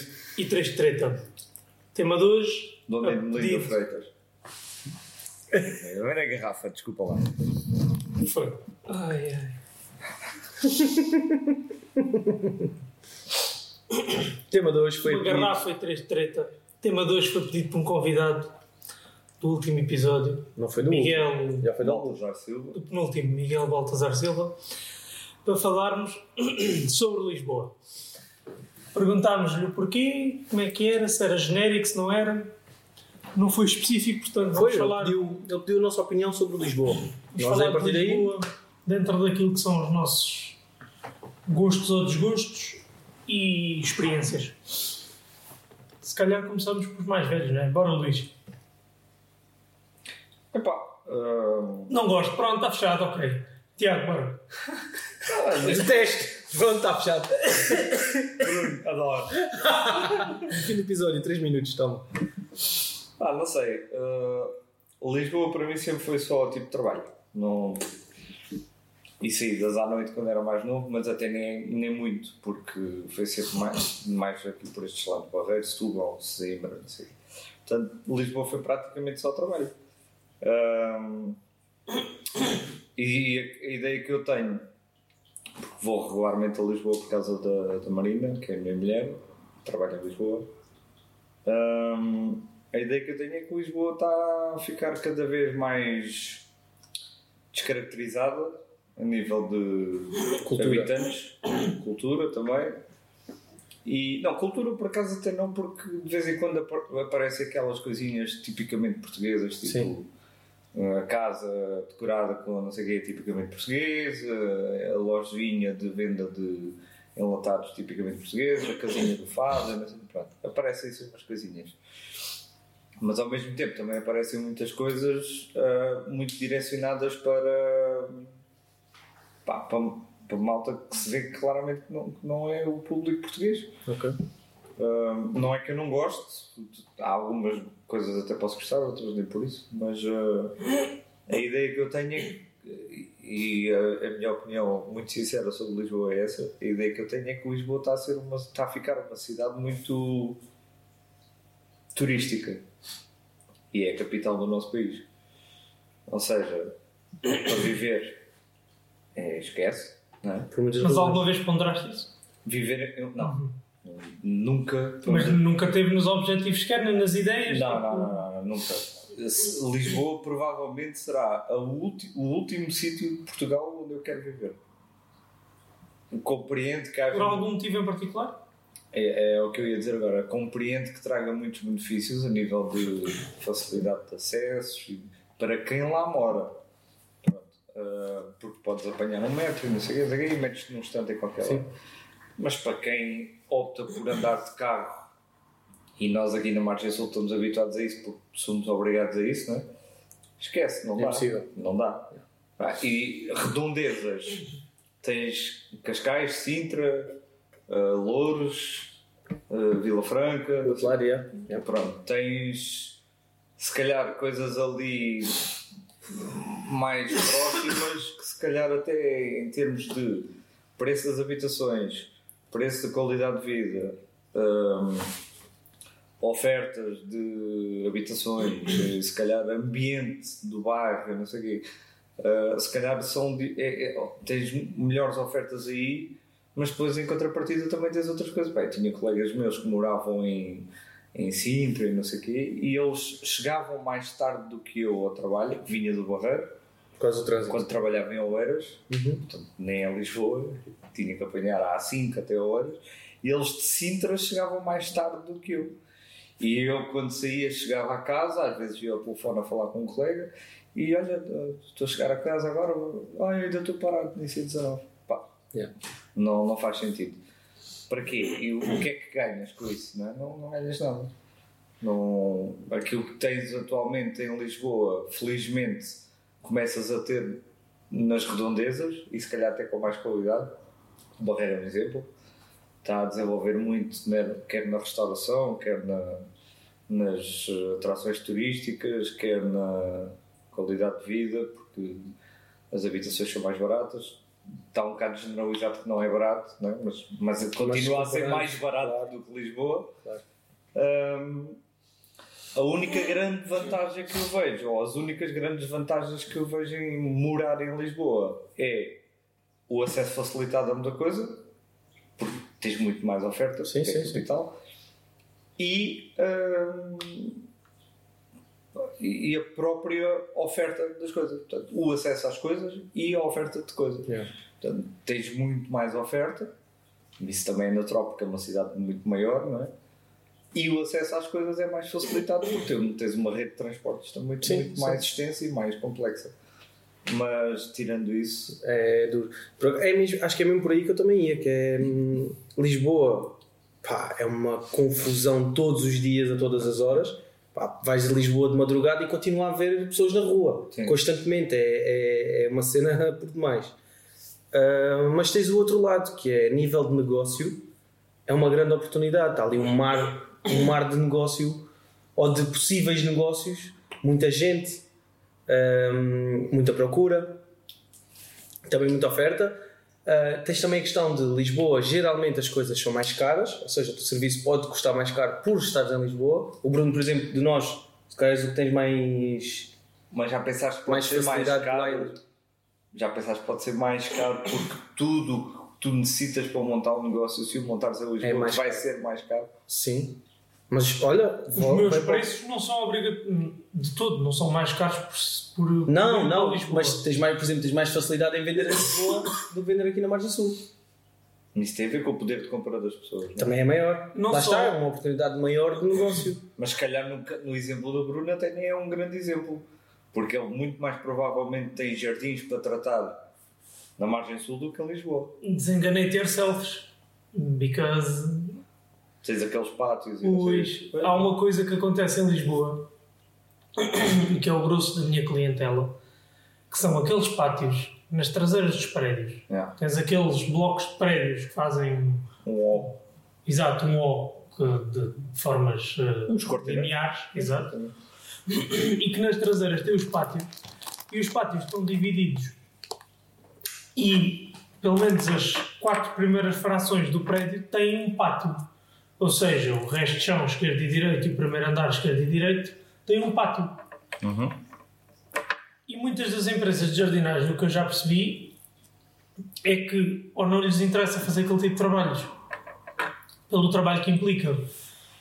noite. e três de treta. Tema de hoje. Dona a Melinda pedido- Freitas. Olha a garrafa, desculpa lá. Foi. Ai, ai. O tema de hoje foi. Uma garrafa e três de treta. Tema de hoje foi pedido por um convidado do último episódio, Não foi do Miguel, Já foi do Malta já Silva. do penúltimo, Miguel Baltazar Silva, para falarmos sobre Lisboa. Perguntámos-lhe o porquê, como é que era, se era genérico, se não era. Não foi específico, portanto, vamos Foi, ele falar. pediu, ele pediu a nossa opinião sobre Lisboa. Vamos Nós, falar a partir de daí, Lisboa dentro daquilo que são os nossos gostos ou desgostos e experiências. Se calhar começamos por os mais velhos, não é? Bora, Luís. Epá, ah, Não gosto, pronto, está fechado, ok. Tiago, bora. detesto. Pronto, está fechado. Adoro. Fim do episódio, 3 minutos, toma. ah, não sei. ah, Lisboa para mim sempre foi só tipo de trabalho. Não... E saídas à noite quando era mais novo, mas até nem, nem muito, porque foi sempre mais, mais aqui por estes lados, Barreiro, Setúbal, Coimbra, não sei. Portanto, Lisboa foi praticamente só trabalho. Ahm, e a, a ideia que eu tenho, vou regularmente a Lisboa por causa da, da Marina, que é a minha mulher, trabalha em Lisboa. Ahm, a ideia que eu tenho é que Lisboa está a ficar cada vez mais descaracterizada a nível de Cultura. habitantes, cultura também. E não, cultura por acaso até não, porque de vez em quando apa- aparecem aquelas coisinhas tipicamente portuguesas, tipo Sim. A casa decorada com não sei o quê, tipicamente português, a lojinha de venda de enlatados tipicamente portugueses, a casinha do fado, pronto, aparecem assim umas coisinhas. Mas ao mesmo tempo também aparecem muitas coisas ah, muito direcionadas para, pá, para, para malta que se vê claramente que não, que não é o público português. Ok. Uh, não é que eu não goste, há algumas coisas até posso gostar, outras nem por isso, mas uh, a ideia que eu tenho é que, e a, a minha opinião muito sincera sobre Lisboa é essa, a ideia que eu tenho é que Lisboa está a, ser uma, está a ficar uma cidade muito turística e é a capital do nosso país. Ou seja, para viver é, esquece, não é? Mas alguma vez ponderaste isso? Viver, eu- não, nunca. Mas nunca teve nos objetivos sequer, nem nas ideias? Não, não, não, não, nunca. Lisboa provavelmente será o último sítio de Portugal onde eu quero viver. Compreendo que. Por algum motivo em particular? É, é o que eu ia dizer agora. Compreendo que traga muitos benefícios a nível de facilidade de acesso e para quem lá mora. Pronto. Ah, porque podes apanhar um metro e não sei o que, e metes-te num instante em qualquer Sim. lado. Mas para quem opta por andar de carro, e nós aqui na Margem Sul estamos habituados a isso porque somos obrigados a isso, não é? Esquece, não É dá. impossível. Não dá. Ah, e redondezas. Tens Cascais, Sintra, ah, Louros, ah, Vila Franca, lado, yeah. é, pronto, tens se calhar coisas ali mais próximas que se calhar até em termos de preço das habitações, preço da qualidade de vida, hum, ofertas de habitações, se calhar ambiente do bairro, não sei o quê, uh, se calhar são é- é- tens melhores ofertas aí, mas depois em contrapartida também tens outras coisas. Bem, tinha colegas meus que moravam em, em Sintra e não sei o quê, e eles chegavam mais tarde do que eu ao trabalho, vinha do Barreiro, quando trabalhava em Oeiras, Uhum. portanto, nem em Lisboa, tinha que apanhar a A5 até Oeiras, e eles de Sintra chegavam mais tarde do que eu. E eu, quando saía, chegava a casa, às vezes ia ao telefone a falar com um colega, e olha, estou a chegar a casa agora, eu ainda estou parado, nem sei 19. Pá, Yeah. não, não faz sentido. Para quê? E o, o que é que ganhas com isso? Não, é? não, não ganhas nada. Não, aquilo que tens atualmente em Lisboa, felizmente, começas a ter nas redondezas e se calhar até com mais qualidade. Barreira é um exemplo. Está a desenvolver muito, né, quer na restauração, quer na, nas eh, atrações turísticas, quer na qualidade de vida, porque as habitações são mais baratas. está um bocado generalizado que não é barato, não é? mas, mas continua a ser mais barato do que Lisboa. Claro. Hum, a única grande vantagem que eu vejo, ou as únicas grandes vantagens que eu vejo em morar em Lisboa é o acesso facilitado a muita coisa, porque tens muito mais oferta, Sim, é sim, sim. capital, e, hum, e e a própria oferta das coisas. Portanto, o acesso às coisas e a oferta de coisas. Yeah. Portanto, tens muito mais oferta, isso também é natural porque é uma cidade muito maior, não é? E o acesso às coisas é mais facilitado porque tens uma rede de transportes também muito, Sim, muito mais extensa e mais complexa. Mas, tirando isso, É duro. É mesmo, acho que é mesmo por aí que eu também ia, que é hum, Lisboa, pá, é uma confusão todos os dias, a todas as horas. Pá, vais de Lisboa de madrugada e continua a haver pessoas na rua, Sim. constantemente. É, é, é uma cena por demais. Ah, mas tens o outro lado, que é nível de negócio, é uma grande oportunidade. Está ali um mar, um mar de negócio ou de possíveis negócios, muita gente, hum, muita procura, também muita oferta. Uh, tens também a questão de Lisboa, geralmente as coisas são mais caras, ou seja, o teu serviço pode custar mais caro por estares em Lisboa. O Bruno, por exemplo, de nós, se calhar és o que tens mais. mas já pensaste que pode Mais ser mais facilidade caro? Já pensaste que pode ser mais caro porque tudo que tu necessitas para montar um negócio, se o montares em Lisboa, É vai caro. ser mais caro? Sim. Mas olha, Os vou- meus vai para- preços não são obrigatórios de todo, não são mais caros por. por Não, por não, Lisboa. mas tens mais, por exemplo, tens mais facilidade em vender em Lisboa do que vender aqui na Margem Sul. Isso tem a ver com o poder de compra das pessoas. não é? Também é maior. Não Lá só- está, é uma oportunidade maior de negócio. Mas se calhar no, no exemplo do Bruno até nem é um grande exemplo. Porque ele muito mais provavelmente tem jardins para tratar na margem sul do que em Lisboa. Desenganei ter selfies. Because Tens aqueles pátios e Pois, há uma coisa que acontece em Lisboa, que é o grosso da minha clientela, que são aqueles pátios nas traseiras dos prédios. Yeah. Tens aqueles blocos de prédios que fazem, Um O. exato, um O de formas eh, lineares, exato, e que nas traseiras tem os pátios, e os pátios estão divididos e pelo menos as quatro primeiras frações do prédio têm um pátio. Ou seja, o resto de chão, esquerdo e direito, e o primeiro andar, esquerdo e direito, tem um pátio. E muitas das empresas de jardinagem, o que eu já percebi, é que ou não lhes interessa fazer aquele tipo de trabalhos, pelo trabalho que implica,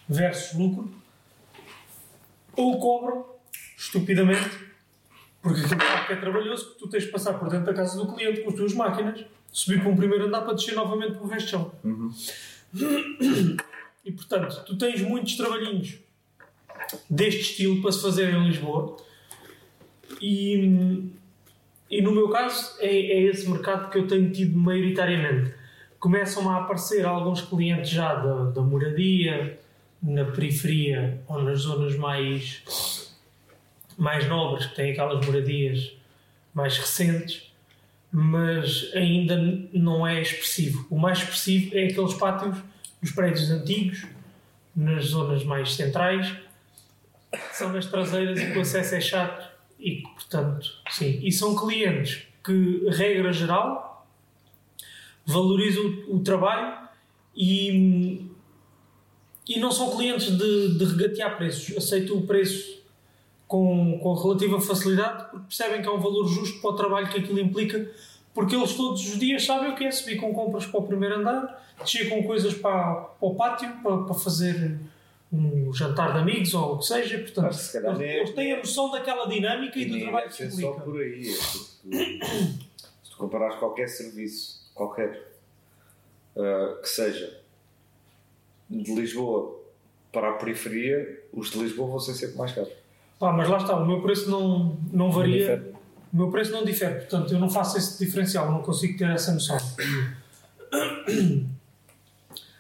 versus lucro, ou cobram, estupidamente, porque aquilo facto é trabalhoso, que tu tens de passar por dentro da casa do cliente com as tuas máquinas, subir para um primeiro andar para descer novamente para o resto de chão. E portanto, tu tens muitos trabalhinhos deste estilo para se fazer em Lisboa. E, e no meu caso, é, é esse mercado que eu tenho tido maioritariamente. Começam a aparecer alguns clientes já da, da moradia, na periferia ou nas zonas mais, mais nobres, que têm aquelas moradias mais recentes, mas ainda não é expressivo. O mais expressivo é aqueles pátios nos prédios antigos, nas zonas mais centrais, são nas traseiras e que o acesso é chato e portanto, sim. E são clientes que, regra geral, valorizam o, o trabalho e, e não são clientes de, de regatear preços. Aceitam o preço com, com relativa facilidade porque percebem que é um valor justo para o trabalho que aquilo implica porque eles todos os dias sabem o que é subir com compras para o primeiro andar, descer com coisas para, para o pátio, para, para fazer um jantar de amigos ou o que seja. Portanto, Mas se eles, nem é- eles têm a noção daquela dinâmica e, E do nem trabalho que ser só implica. por aí. é porque se tu comparares qualquer serviço, qualquer ah, que seja de Lisboa para a periferia, os de Lisboa vão ser sempre mais caros. Pá, mas lá está, o meu preço não, não varia. O meu preço não difere, portanto eu não faço esse diferencial, não consigo ter essa noção.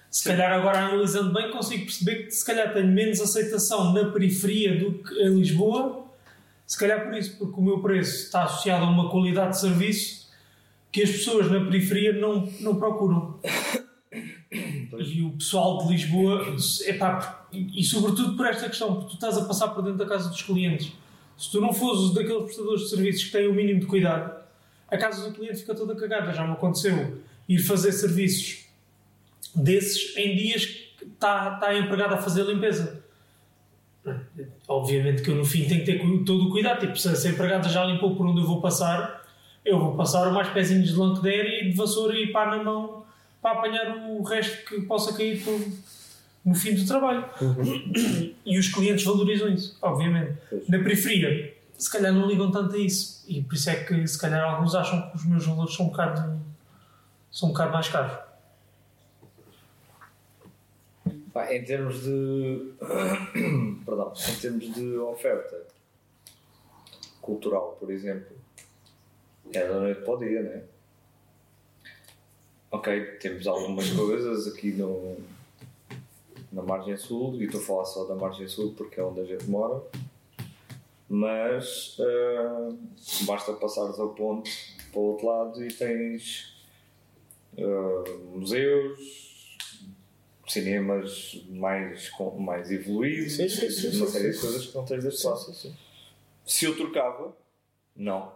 Se calhar agora analisando bem consigo perceber que se calhar tenho menos aceitação na periferia do que em Lisboa, se calhar por isso, porque o meu preço está associado a uma qualidade de serviço que as pessoas na periferia não, não procuram. E o pessoal de Lisboa, epá, e sobretudo por esta questão, porque tu estás a passar por dentro da casa dos clientes. Se tu não fores daqueles prestadores de serviços que têm o mínimo de cuidado, a casa do cliente fica toda cagada. Já me aconteceu ir fazer serviços desses em dias que está, está empregado a fazer limpeza. Obviamente que eu no fim tenho que ter todo o cuidado. Tipo, se a empregada já limpou por onde eu vou passar, eu vou passar mais pezinhos de lanquedeira e de vassoura e pá na mão para apanhar o resto que possa cair por- no fim do trabalho. E os clientes valorizam isso, obviamente. Na periferia, se calhar não ligam tanto a isso. E por isso é que se calhar alguns acham que os meus valores são um bocado, são um bocado mais caros. Em termos de. Perdão, em termos de oferta cultural, por exemplo, é da noite para o dia, não é? Ok, temos algumas coisas aqui no, na margem sul, e estou a falar só da margem sul porque é onde a gente mora, mas ah, basta passares a ponte para o outro lado e tens ah, museus, cinemas mais, com- mais evoluídos, Sim, sim, sim, uma série de coisas que não tens deste lado. Se eu trocava, não.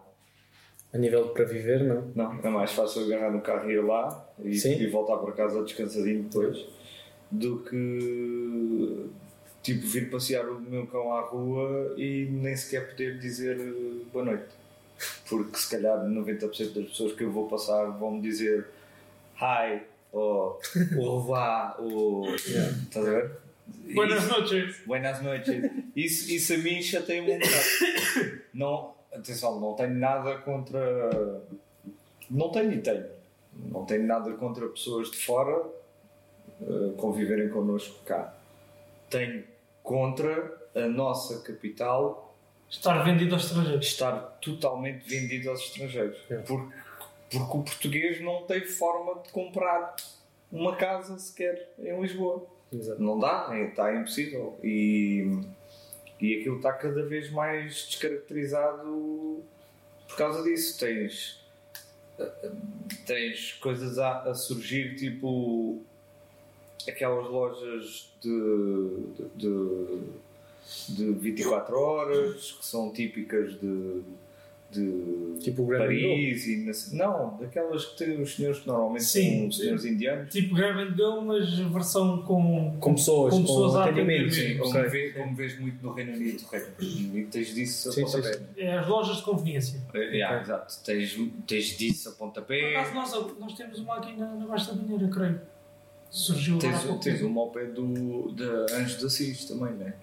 A nível para viver, não. Não, é mais fácil agarrar no carro e ir lá e, e voltar para casa descansadinho depois do que tipo vir passear o meu cão à rua e nem sequer poder dizer eh, boa noite. Porque se calhar 90% das pessoas que eu vou passar vão me dizer hi ou au revoir ou estás a ver? Buenas Isso- noches. Buenas noites. Isso, isso a mim chateia-me um bocado. Não, atenção, não tenho nada contra. Não tenho e tenho. Não tenho nada contra pessoas de fora eh, conviverem connosco cá. Tenho contra a nossa capital Estar vendido aos estrangeiros. estar totalmente vendido aos estrangeiros. É. Porque, porque o português não tem forma de comprar uma casa sequer em Lisboa. Exato. Não dá, é- está impossível. E, e aquilo está cada vez mais descaracterizado por causa disso. Tens, tens coisas a, a surgir, tipo aquelas lojas de, de, de, de 24 horas que são típicas de. de Tipo Paris e não, não, daquelas que têm os senhores que normalmente Sim. são os senhores indianos. Tipo grab and go, mas versão com. Com pessoas, Com com, pessoas a atendimento. Sim, como, vê- como vês muito no Reino Unido, no Reino Unido tens disso a Sim, pontapé. sim, É as lojas de conveniência. É, yeah, Exato, tens, tens disso a Por pontapé. acaso, nós, nós temos uma aqui na, na Baixa da Mineira, creio. Surgiu agora há Tens, pouco tempo. uma ao pé do, da Anjos de Assis também, não é?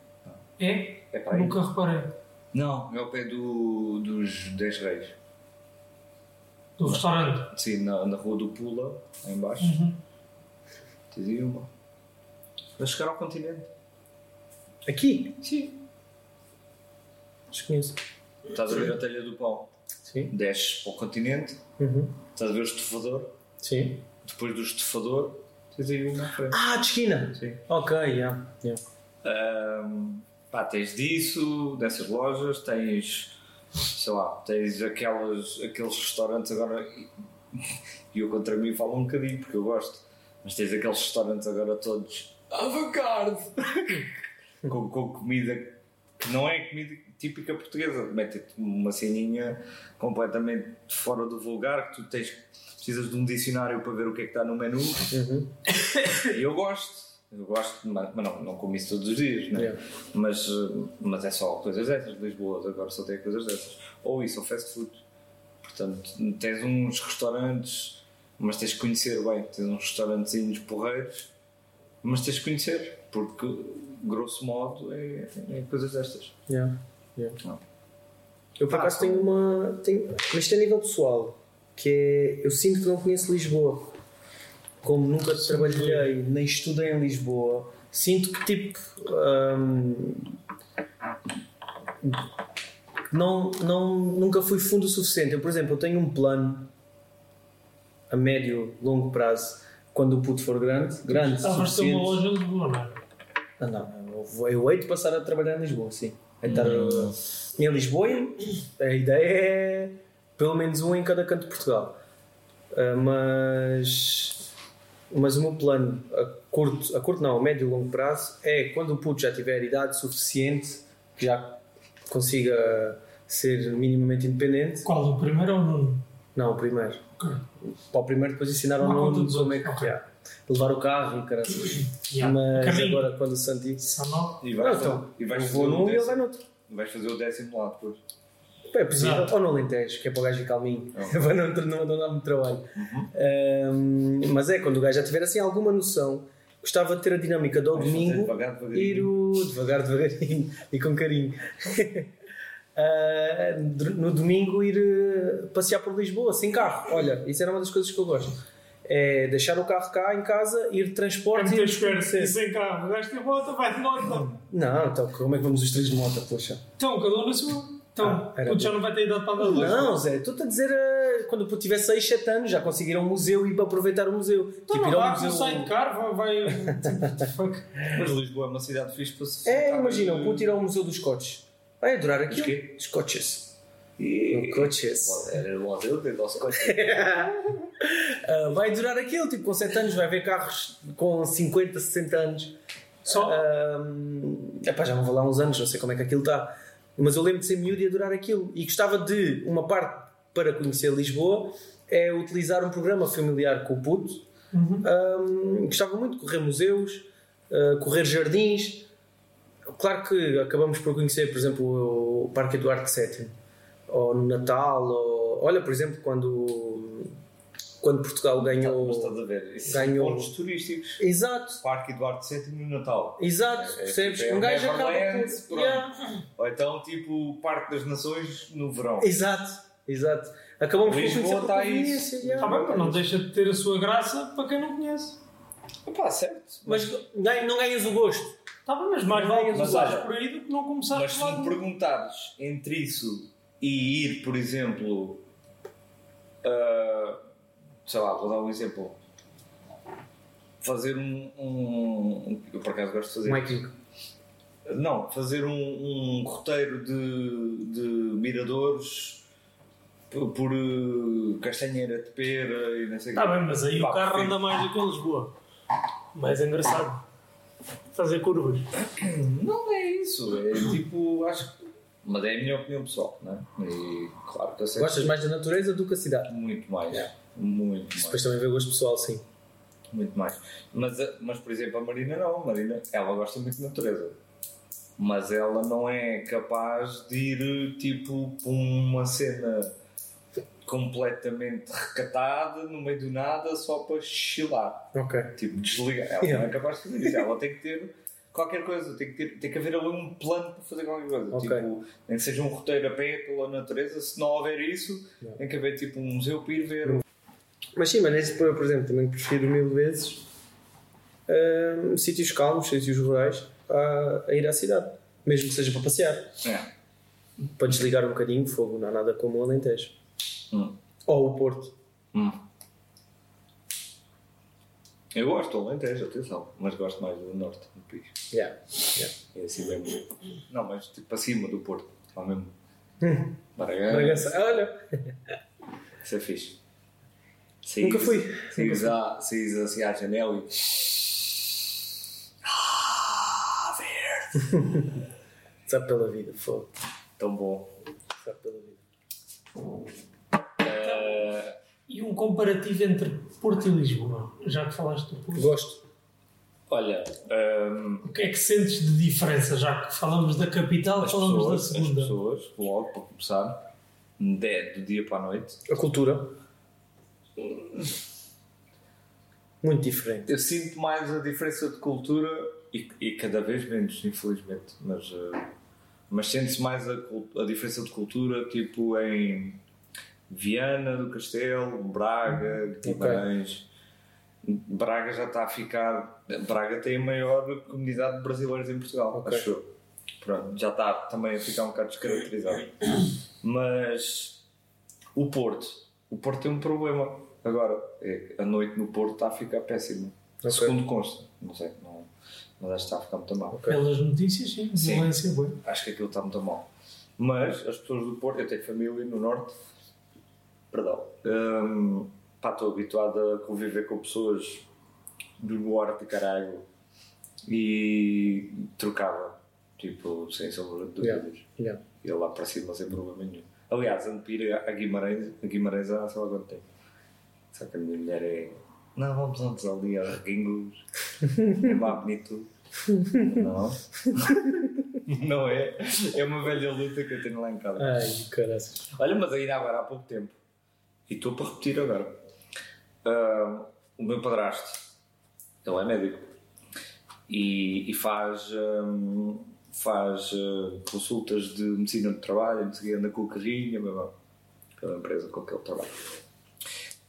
É? É para aí? Nunca reparei. Não, é ao pé do, dos 10 Reis. Do restaurante. Sim, na, na rua do Pula, lá em baixo. Uhum. Tens aí uma. Para chegar ao continente. Aqui? Sim. Desconheço. Estás a ver a telha do pão. Sim. Desces para o continente, Uhum. estás a ver o estufador. Sim. Depois do estufador, tens aí uma à frente. Ah, de esquina! Sim. Ok, yeah. yeah. Ahm, pá, tens disso, dessas lojas, tens, sei lá, tens aquelas, aqueles restaurantes agora, e eu contra mim falo um bocadinho porque eu gosto, mas tens aqueles restaurantes agora todos avant-garde, com, com comida que não é comida típica portuguesa, mete-te uma ceninha completamente fora do vulgar, que tu tens, precisas de um dicionário para ver o que é que está no menu, Uhum. e eu gosto, eu gosto, mas, não, não como isso todos os dias, né? Yeah. mas, mas é só coisas dessas. Lisboa agora só tem coisas dessas. Ou isso, ou fast food. Portanto, tens uns restaurantes, mas tens que conhecer bem. Tens uns restaurantezinhos porreiros, mas tens que conhecer, porque grosso modo é, é coisas destas. Yeah. Yeah. Não. Eu por Ah, acaso tenho uma. Tenho, mas isto é a nível pessoal, que é. Eu sinto que não conheço Lisboa. Como nunca trabalhei nem estudei em Lisboa, sinto que tipo. hum, não, não, nunca fui fundo o suficiente. Eu, por exemplo, eu tenho um plano a médio, longo prazo, quando o puto for grande, grande, vais ter uma loja em Lisboa, não é? Ah, não, eu, vou, eu hei de passar a trabalhar em Lisboa, sim. Estar uh, em Lisboa, a ideia é pelo menos um em cada canto de Portugal. Uh, mas, mas o meu plano a curto, a curto não, a médio e longo prazo é quando o puto já tiver idade suficiente, que já consiga ser minimamente independente. Qual? O primeiro ou o Nuno? Não, o primeiro. Ok. Para o primeiro depois ensinaram Uma conta no dos como é que ok. é. Levar o carro e caralho. Yeah. Mas Caminho. agora quando o Santi. Só não. E Não, vais, então, e vais vou o num e ele vai no outro. vais fazer o décimo lá depois. É possível. Exato. Ou no Alentejo, que é para o gajo ir calminho. Oh. para não, não, não dar muito trabalho. Ahm, mas é, quando o gajo já tiver assim alguma noção, gostava de ter a dinâmica do domingo devagar, devagarinho. ir o, devagar, devagarinho e com carinho. Ah, no domingo ir eh, passear por Lisboa sem carro. Olha, isso era uma das coisas que eu gosto. É deixar o carro cá em casa, ir de É transporte e conhecer. sem carro. Gajo tem moto, vai de moto. Não, então como é que vamos os três de moto, poxa? Então, cada um na sua. Então, Ah, puto, já não vai ter idade para andar de dois. Não, Zé, tu a dizer eh, quando eu tiver 6, 7 anos já conseguir ir a um museu e para aproveitar o museu. Então, tipo, não ir ao vá, museu. sai de carro, vai. vai tipo. Mas Lisboa é uma cidade fixe para se É, imagina, um puto ir ao museu dos coches. Vai adorar aquilo. quê? Os coches. E... Coches. Era o modelo do nosso coche. Ah, vai adorar aquilo, tipo, com 7 anos vai ver carros com 50, 60 anos. Só. Ah, epá, já não vou lá uns anos, não sei como é que aquilo está. Mas eu lembro de ser miúdo e adorar aquilo. E gostava de, uma parte para conhecer Lisboa, é utilizar um programa familiar com o puto. Um, gostava muito de correr museus, uh, correr jardins. Claro que acabamos por conhecer, por exemplo, o Parque Eduardo VII, ou no Natal, ou olha, por exemplo, quando, quando Portugal Mas ganhou. estás a ver? Isso Ganhou- pontos turísticos. Exato, Parque Eduardo VII no Natal. exato, É, é, percebes? é um gajo acaba por. Yeah. Ou então, tipo, o Parque das Nações no verão. Exato, exato. Acabamos por conhecer está yeah. Está bem, mas não deixa de ter a sua graça para quem não conhece. Pá, certo. Mas ganha- não ganhas o gosto. Está bem, mas mais vale Mas começares por aí do que não começar Mas se me perguntares entre isso e ir, por exemplo, ah, sei lá, vou dar um exemplo. Fazer um. um- eu por acaso gosto de fazer. Mike, Não, fazer um, um roteiro de, de miradores por, por eh, Castanheira de Pera e não sei o Está quê. bem, mas aí Pá, o carro anda mais do que em Lisboa. Mais engraçado. Fazer curvas. Não é isso, é tipo, acho que. Mas é a minha opinião pessoal, não é? E claro que eu sei gostas mais da natureza do que a cidade. muito mais. Yeah. Muito Isso depois também vê gosto pessoal, sim. Muito mais. Mas, a- mas, por exemplo, a Marina não. A Marina, ela gosta muito de natureza. Mas ela não é capaz de ir, tipo, para uma cena completamente recatada, no meio do nada, só para chilar. Ok. Tipo, desligar. Ela Yeah. não é capaz de fazer isso. Ela tem que ter qualquer coisa. Tem que, ter, tem que haver ali um plano para fazer qualquer coisa. Ok. Tipo, nem que seja um roteiro a pé pela natureza. Se não houver isso, Yeah. tem que haver, tipo, um museu para ir ver. Mas sim, mas nesse, por por exemplo, também prefiro mil vezes hum, sítios calmos, sítios rurais, a, a ir à cidade. Mesmo que seja para passear. É. Para desligar um bocadinho, fogo, não há nada como o Alentejo. Hum. Ou o Porto. Hum. Eu gosto do Alentejo, atenção, mas gosto mais do norte do país. Yeah. yeah. É assim bem bonito. Não, mas tipo acima do Porto, ao mesmo. Hum. Bragança. Olha, Isso é fixe. Nunca fui. Saís, assim à janela e. Ah, verde! sabe pela vida, fogo. Tão bom. Sabe pela vida. Eh, E um comparativo entre Porto e Lisboa, já que falaste do Porto. Gosto. olha, ehm, O que é que sentes de diferença, já que falamos da capital, as, falamos pessoas, da as segunda? pessoas, logo para começar, de- do dia para a noite, A cultura. Muito diferente. Eu sinto mais a diferença de cultura e, e cada vez menos, infelizmente. Mas, eh, mas sente-se mais a, a diferença de cultura, tipo em Viana do Castelo, Braga, Guimarães. Braga já está a ficar. Braga tem a maior comunidade de brasileiros em Portugal, Ok. acho. Pronto, já está também a ficar um bocado descaracterizado. Mas o Porto, o Porto tem um problema agora. É, a noite no Porto está a ficar péssima. Ok. Segundo consta, não sei, não, mas acho que está a ficar muito mal. Pelas notícias, sim, Sim. violência boa. Acho que aquilo está muito mal. Mas as pessoas do Porto, eu tenho família no Norte, perdão, hum, pá, estou habituado a conviver com pessoas do Norte, caralho, e trocava, tipo, sem sombra de Yeah. dúvidas. Yeah. Ia lá para cima sem problema nenhum. Aliás, ando para ir a Guimarães, a Guimarães há lá quanto tempo. Só que a minha mulher é. Não, vamos antes ali a Reguingos. É má bonito. Não. Não é? É uma velha luta que eu tenho lá em casa. Ai, caralho. Olha, mas ainda agora há pouco tempo, e estou para repetir agora, ah, o meu padrasto, ele é médico e, e faz, hum, faz ah, consultas de medicina do trabalho, anda com o carrinho, pela empresa com que ele trabalha.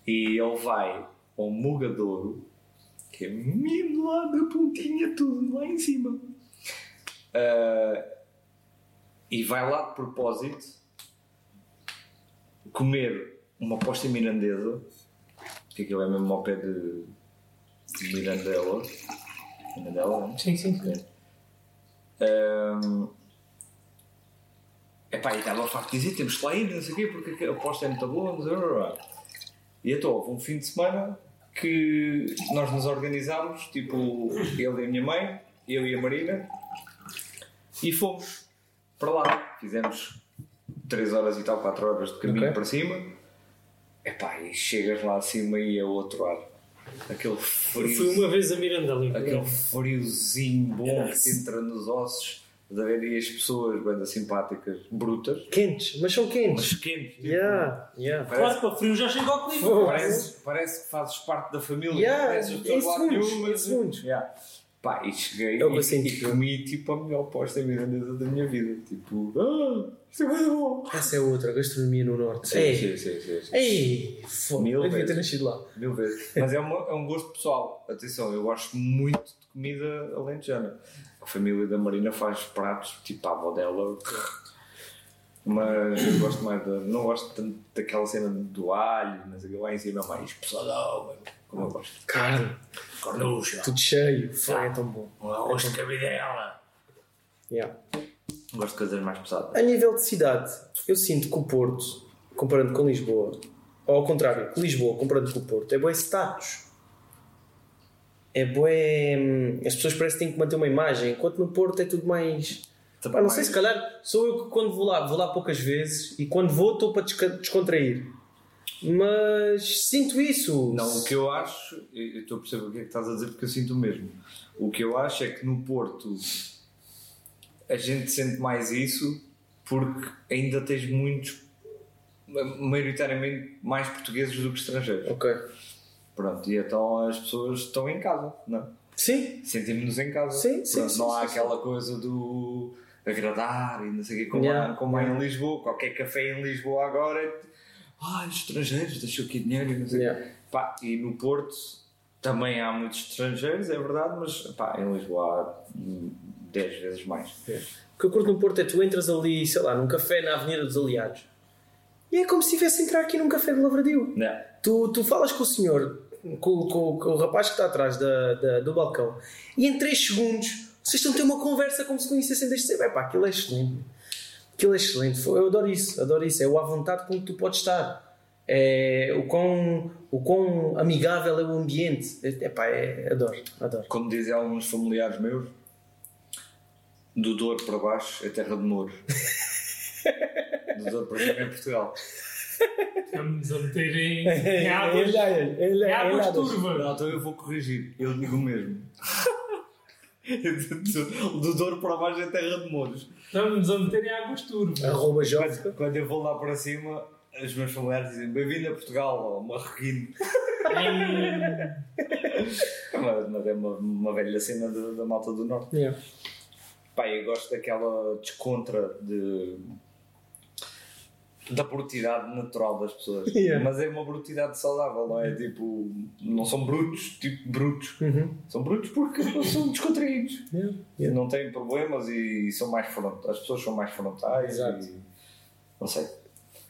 E ele vai ao Mugadouro, que é mesmo lá da pontinha, tudo lá em cima. Ah, e vai lá de propósito comer uma posta mirandesa, que aquilo é mesmo ao pé de, de Mirandela. Mirandela, não é? Sim, sim. sim. Ahm, epá, e estava farto de dizer, temos que lá ir, não sei o quê, porque a aposta é muito boa. E então houve um fim de semana que nós nos organizámos, tipo, ele e a minha mãe, eu e a Marina, e fomos para lá. Fizemos 3 horas e tal, 4 horas de caminho Ok. para cima. Epá, e chegas lá acima e é outro ar. Aquele frio. fui uma vez a Miranda ali. Aquele friozinho bom que entra nos ossos, de ver aí as pessoas bem simpáticas, brutas, Quentes, mas são mas quentes. quentes. tipo, Yeah, yeah. Claro, para frio já chega ao clima. Parece, parece que fazes parte da família, Yeah, não conheces as pessoas em lá Pá, e cheguei É eu e, e comi tipo a melhor posta mirandesa da minha vida. Tipo, ah, isto é muito bom. Essa é outra, gastronomia no norte. Sim, Ei, sim, sim, sim, sim. ei, foda Eu devia ter nascido lá. Mil vezes. Mas é, uma- é um gosto pessoal. Atenção, eu gosto muito de comida alentejana. A família da Marina faz pratos tipo a avó dela. Mas eu gosto mais da. Não gosto tanto daquela cena do alho, mas aquilo lá em cima é mais pesadão, como eu gosto. Carne, Cornucha, tudo cheio. Fogo, é tão bom. um arroz de cabidela. Yeah. Gosto de coisas mais pesadas. A nível de cidade, eu sinto que o Porto, comparando com Lisboa, ou ao contrário, que Lisboa, comparando com o Porto, é bué status. É bué. hum, As pessoas parecem que têm que manter uma imagem, enquanto no Porto é tudo mais. Pá, não sei, se calhar sou eu que quando vou lá, vou lá poucas vezes e quando vou estou para descontrair. Mas sinto isso. Não, o que eu acho, eu estou a perceber o que é que estás a dizer porque eu sinto o mesmo. O que eu acho é que no Porto a gente sente mais isso porque ainda tens muitos, ma- maioritariamente mais portugueses do que estrangeiros. Ok. Pronto, e então as pessoas estão em casa, não é? Sim, Sentimos-nos em casa. Sim, sim, Pronto, sim, não há sim, aquela coisa do agradar e não sei o quê, como, Yeah, como há em Lisboa. Qualquer café em Lisboa agora é. Ah, estrangeiros, deixou aqui dinheiro e não sei. Yeah. Pá, e no Porto também há muitos estrangeiros, é verdade, mas pá, em Lisboa há 10 vezes mais. O que eu curto no Porto é tu entras ali, sei lá, num café na Avenida dos Aliados e é como se estivesse a entrar aqui num café de Lavradio. Não. Tu, tu falas com o senhor, com, com- com o rapaz que está atrás da, da- do balcão, e em 3 segundos vocês estão a ter uma conversa como se conhecessem desde sempre. Epá, aquilo é excelente. Aquilo é excelente. Eu adoro isso, adoro isso. É o à vontade com que tu podes estar. É o quão, o quão amigável é o ambiente. Epá, é, adoro, adoro. Como dizem alguns familiares meus, do Douro para baixo é terra de Mouros. do Douro para cima é Portugal. Estamos a meter em, em águas, Ele- ele- em águas ele- turvas. Não, então eu vou corrigir. Eu digo o mesmo. do, do Douro para baixo é terra de Mouros. Estamos a meter em águas turvas. Arroba Jovem. Quando, quando eu vou lá para cima, os meus familiares dizem bem-vindo a Portugal, ó, marroquino. Mas, mas é uma, uma velha cena da- da malta do Norte. Yeah. Pá, eu gosto daquela descontra de. Da brutidade natural das pessoas. Yeah. Mas é uma brutidade saudável, não é? Tipo, não são brutos, tipo brutos. Uhum. São brutos porque são descontraídos. Yeah. Yeah. Não têm problemas e são mais frontais. As pessoas são mais frontais Exato. e. não sei.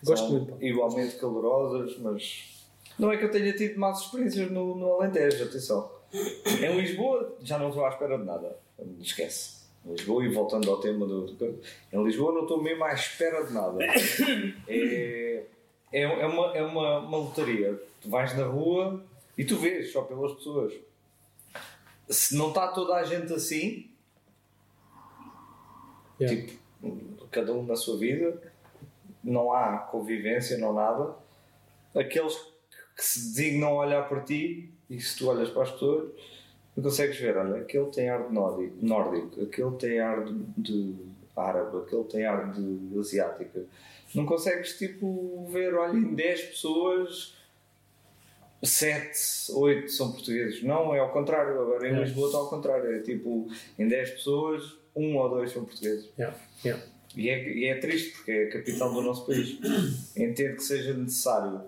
Gosto são muito. Igualmente calorosas, mas. Não é que eu tenha tido más experiências no, no Alentejo, atenção. Em Lisboa já não estou à espera de nada. Esquece. Lisboa, e voltando ao tema do. do- Em Lisboa não estou mesmo à espera de nada. É, é, é, uma, é uma, uma lotaria. Tu vais na rua e tu vês só pelas pessoas. Se não está toda a gente assim, Yeah. tipo, cada um na sua vida, não há convivência, não nada, aqueles que se designam a olhar para ti e se tu olhas para as pessoas, tu consegues ver, olha, aquele tem ar de nórdico, nórdico aquele tem ar de, de árabe, aquele tem ar de asiática. Não consegues tipo ver, olha, em 10 pessoas 7, 8 são portugueses. Não, é ao contrário. Agora em É. Lisboa está ao contrário. É tipo, em 10 pessoas, um ou dois são portugueses. Yeah, yeah. E é, e é triste porque é a capital do nosso país. Entendo que seja necessário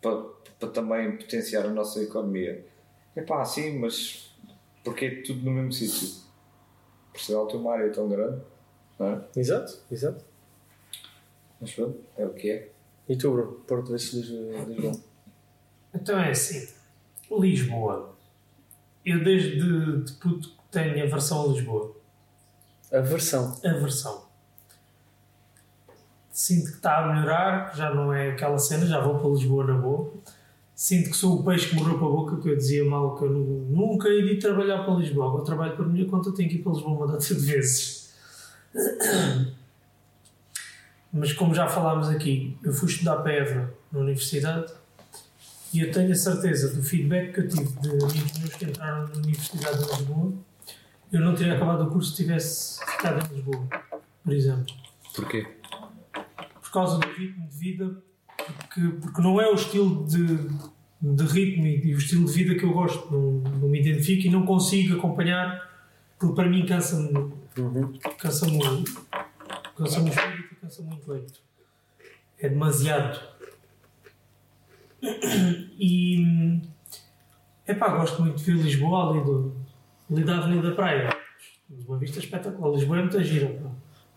para, para também potenciar a nossa economia. É pá, sim, mas porque é tudo no mesmo sítio? Portugal tem uma área tão grande, não é? Exato, exato. Mas pronto, é o que é. E tu, Bruno? Porto versus Lis- Lisboa. Então é assim, Lisboa. Eu desde de puto que tenho aversão a Lisboa. A versão. Aversão. Sinto que está a melhorar, já não é aquela cena, já vou para Lisboa na boa. Sinto que sou o peixe que morreu para a boca, que eu dizia mal que eu nu- nunca iria trabalhar para Lisboa. Agora trabalho para a minha conta, tenho que ir para Lisboa uma data de vezes. Mas como já falámos aqui, eu fui estudar para Évora na universidade e eu tenho a certeza do feedback que eu tive de amigos meus que entraram na Universidade de Lisboa, eu não teria acabado o curso se tivesse ficado em Lisboa, por exemplo. Porquê? Por causa do ritmo de vida, porque, porque não é o estilo de, de ritmo e, e o estilo de vida que eu gosto, não, não me identifico e não consigo acompanhar, porque para mim cansa-me Uhum. cansa-me cansa-me o espírito e cansa-me o intelecto. É demasiado. E. Epá, gosto muito de ver Lisboa ali, do, ali da Avenida Praia. Uma vista espetacular. Lisboa é muita gira.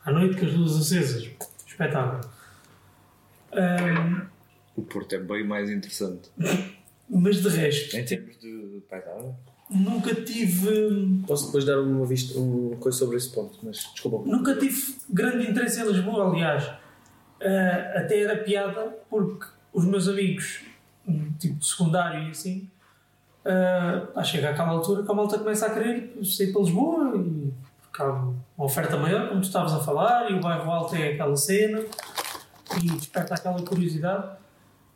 À noite com as luzes acesas. Espetáculo. Ahm, O Porto é bem mais interessante. mas de resto, Em termos de paisagem. nunca tive. Posso depois dar uma, vista, uma coisa sobre esse ponto, mas desculpa. Nunca tive grande interesse em Lisboa, aliás. Ah, até era piada, porque os meus amigos, tipo de secundário e assim, pá, chega àquela altura que a malta começa a querer sair para Lisboa e porque há uma oferta maior, como tu estavas a falar, e o bairro alto é aquela cena e desperta aquela curiosidade.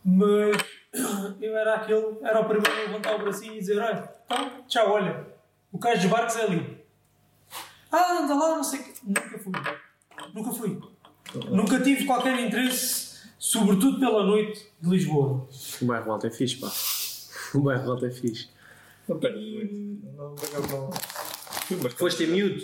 Mas eu era aquele, era o primeiro a levantar o bracinho e dizer: olha, então, tchau, olha, o cais dos barcos é ali. Ah, anda lá, não sei o quê. Nunca fui. Nunca fui. Nunca tive qualquer interesse, sobretudo pela noite de Lisboa. O bairro alto é fixe, pá. O bairro alto é fixe. Não perdes muito. Não, não. Mas Foste em miúdo?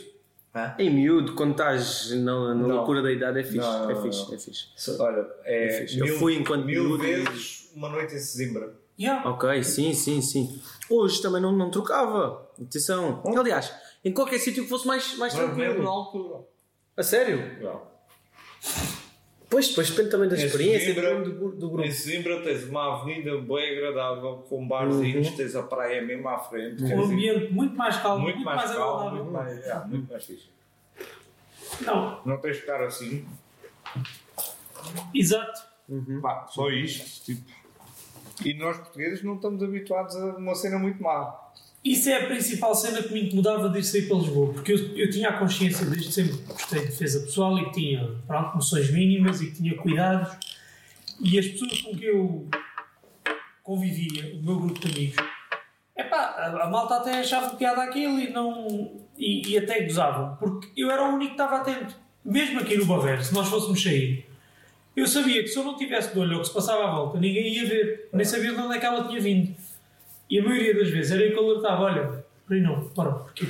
Hã? Em miúdo, quando estás na, na Não. loucura da idade, é fixe. Não, não, é não, fixe, não. é fixe. Se- Olha, é. É fixe. Eu fui enquanto mil miúdo vezes uma noite em Sesimbra. Yeah. Ok, sim, sim, sim. Hoje também não, não trocava. Atenção. Aliás, em qualquer sítio que fosse mais, mais Não é mesmo na tranquilo. altura. A sério? Não. Pois, depois depende também da Em experiência Sesimbra- do, do, do grupo. Em Sesimbra tens uma avenida bem agradável, com barzinhos, Uhum. tens a praia mesmo à frente. Um dizer, ambiente muito mais calmo, muito, mais calmo, agradável. muito mais, é, muito mais fixe. Não, Não tens de ficar assim, exato. pá, só isto. Tipo. E nós portugueses não estamos habituados a uma cena muito má. Isso é a principal cena que me incomodava de ir sair para Lisboa, porque eu, eu tinha a consciência desde sempre que gostei de defesa pessoal e que tinha pronto, noções mínimas e que tinha cuidados. E as pessoas com que eu convivia, o meu grupo de amigos, epá, a, a malta até achava piada aquilo e, não, e, e até gozavam, porque eu era o único que estava atento. Mesmo aqui no Barreiro, se nós fôssemos sair, eu sabia que se eu não tivesse de olho ao que se passava à volta, ninguém ia ver, nem sabia de onde é que ela tinha vindo. E a maioria das vezes era eu que alertava: olha, não, bora, porquê?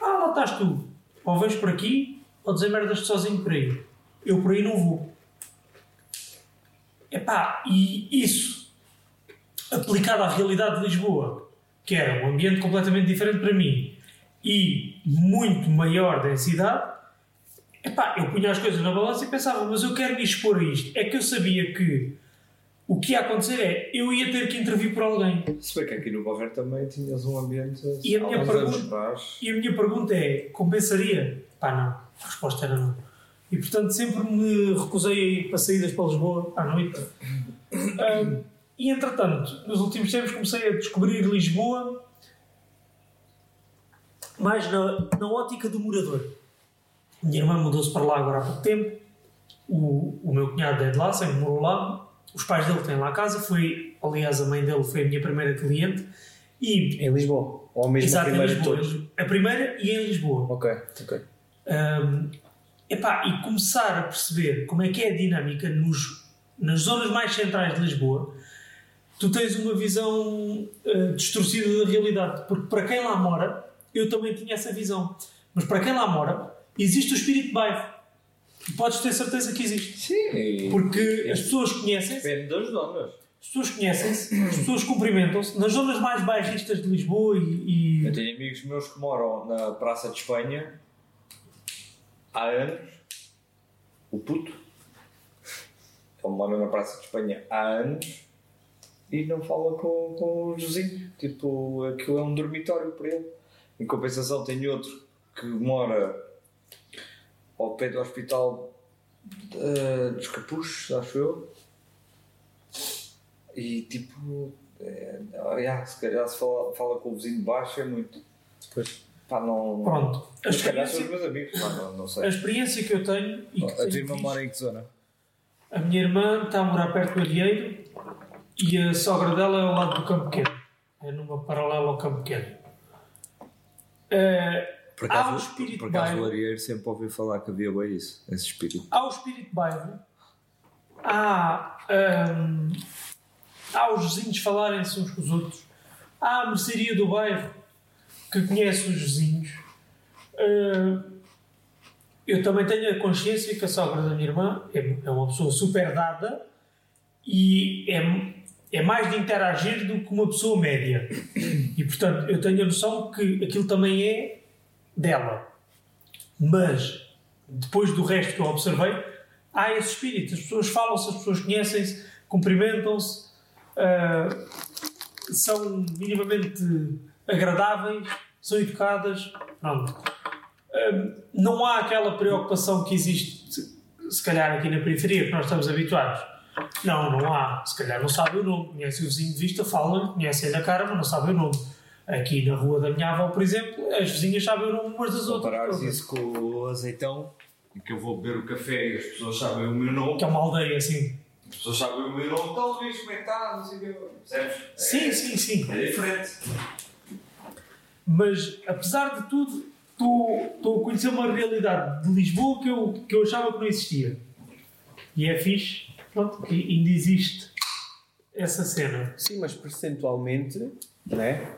Ah, lá estás tu. Ou vens por aqui, ou dizer merdas sozinho por aí. Eu por aí não vou. Epá, e isso aplicado à realidade de Lisboa, que era um ambiente completamente diferente para mim e muito maior densidade, epá, eu punha as coisas na balança e pensava, mas eu quero me expor a isto. É que eu sabia que o que ia acontecer é eu ia ter que intervir por alguém. Se bem que aqui no Barreiro também tinhas um ambiente. E a minha pergunta-. E a minha pergunta é: compensaria? Pá, não. A resposta era não. E portanto sempre me recusei a ir para saídas para Lisboa à noite. Ahm, e entretanto, nos últimos tempos comecei a descobrir Lisboa mais na, na ótica do morador. Minha irmã mudou-se para lá agora há pouco tempo o, o meu cunhado é de lá, sempre morou lá. Os pais dele têm lá a casa. Foi, aliás, a mãe dele foi a minha primeira cliente. E, Em Lisboa. Ou mesmo a exato, em primeira de Lisboa. todos. A primeira e em Lisboa. Ok, ok. Um, epá, e começar a perceber como é que é a dinâmica nos, nas zonas mais centrais de Lisboa, tu tens uma visão uh, distorcida da realidade. Porque para quem lá mora, eu também tinha essa visão. Mas para quem lá mora, existe o espírito de bairro. Podes ter certeza que existe. Sim, Porque as pessoas conhecem-se, depende das zonas. as pessoas conhecem-se, as pessoas cumprimentam-se. Nas zonas mais bairristas de Lisboa e, Eu e tenho amigos meus que moram na Praça de Espanha há anos. O puto. Ele mora na Praça de Espanha há anos e não fala com, com os vizinhos. Tipo, aquilo é um dormitório para ele. Em compensação, tem outro que mora ao pé do hospital eh, dos Capuchos, acho eu. E tipo, é, ah, se calhar se fala, fala com o vizinho de baixo é muito. Pois. Pá, não. pronto. A se calhar são os experiência, meus amigos, pá, não, não a sei. experiência que eu tenho e que A tua irmã mora em que zona? A minha irmã está a morar perto do Arieiro e a sogra dela é ao lado do Campo Pequeno. É numa paralela ao Campo Pequeno. Eh, Por há um acaso, espírito por acaso o bairro, Arieiro sempre ouvi falar que havia bem isso, esse espírito. há o espírito bairro, há, hum, há os vizinhos falarem-se uns com os outros, há a mercearia do bairro que conhece os vizinhos. Eh, eu também tenho a consciência que a sogra da minha irmã é, é uma pessoa super dada e é, é mais de interagir do que uma pessoa média. E portanto, eu tenho a noção que aquilo também é dela. Mas, depois do resto que eu observei, há esse espírito. As pessoas falam-se, as pessoas conhecem-se, cumprimentam-se, ah, são minimamente agradáveis, são educadas. Pronto. Ah, não há aquela preocupação que existe, se calhar, aqui na periferia, que nós estamos habituados. Não, não há. Se calhar não sabe o nome. Conhece o vizinho de vista, fala, conhece-lhe a cara, mas não sabe o nome. Aqui na rua da minha avó, por exemplo, as vizinhas sabem o nome umas das outras. Comparares isso com o azeitão, em que eu vou beber o café e as pessoas sabem o meu nome, Que é uma aldeia, assim. as pessoas sabem o meu nome, então Luís, como é que está? Não sei o que. Percebes? Sim, sim, sim. É diferente. Mas, apesar de tudo, estou estou a conhecer uma realidade de Lisboa que eu, que eu achava que não existia. E é fixe, pronto, que ainda existe essa cena. Sim, mas percentualmente, né?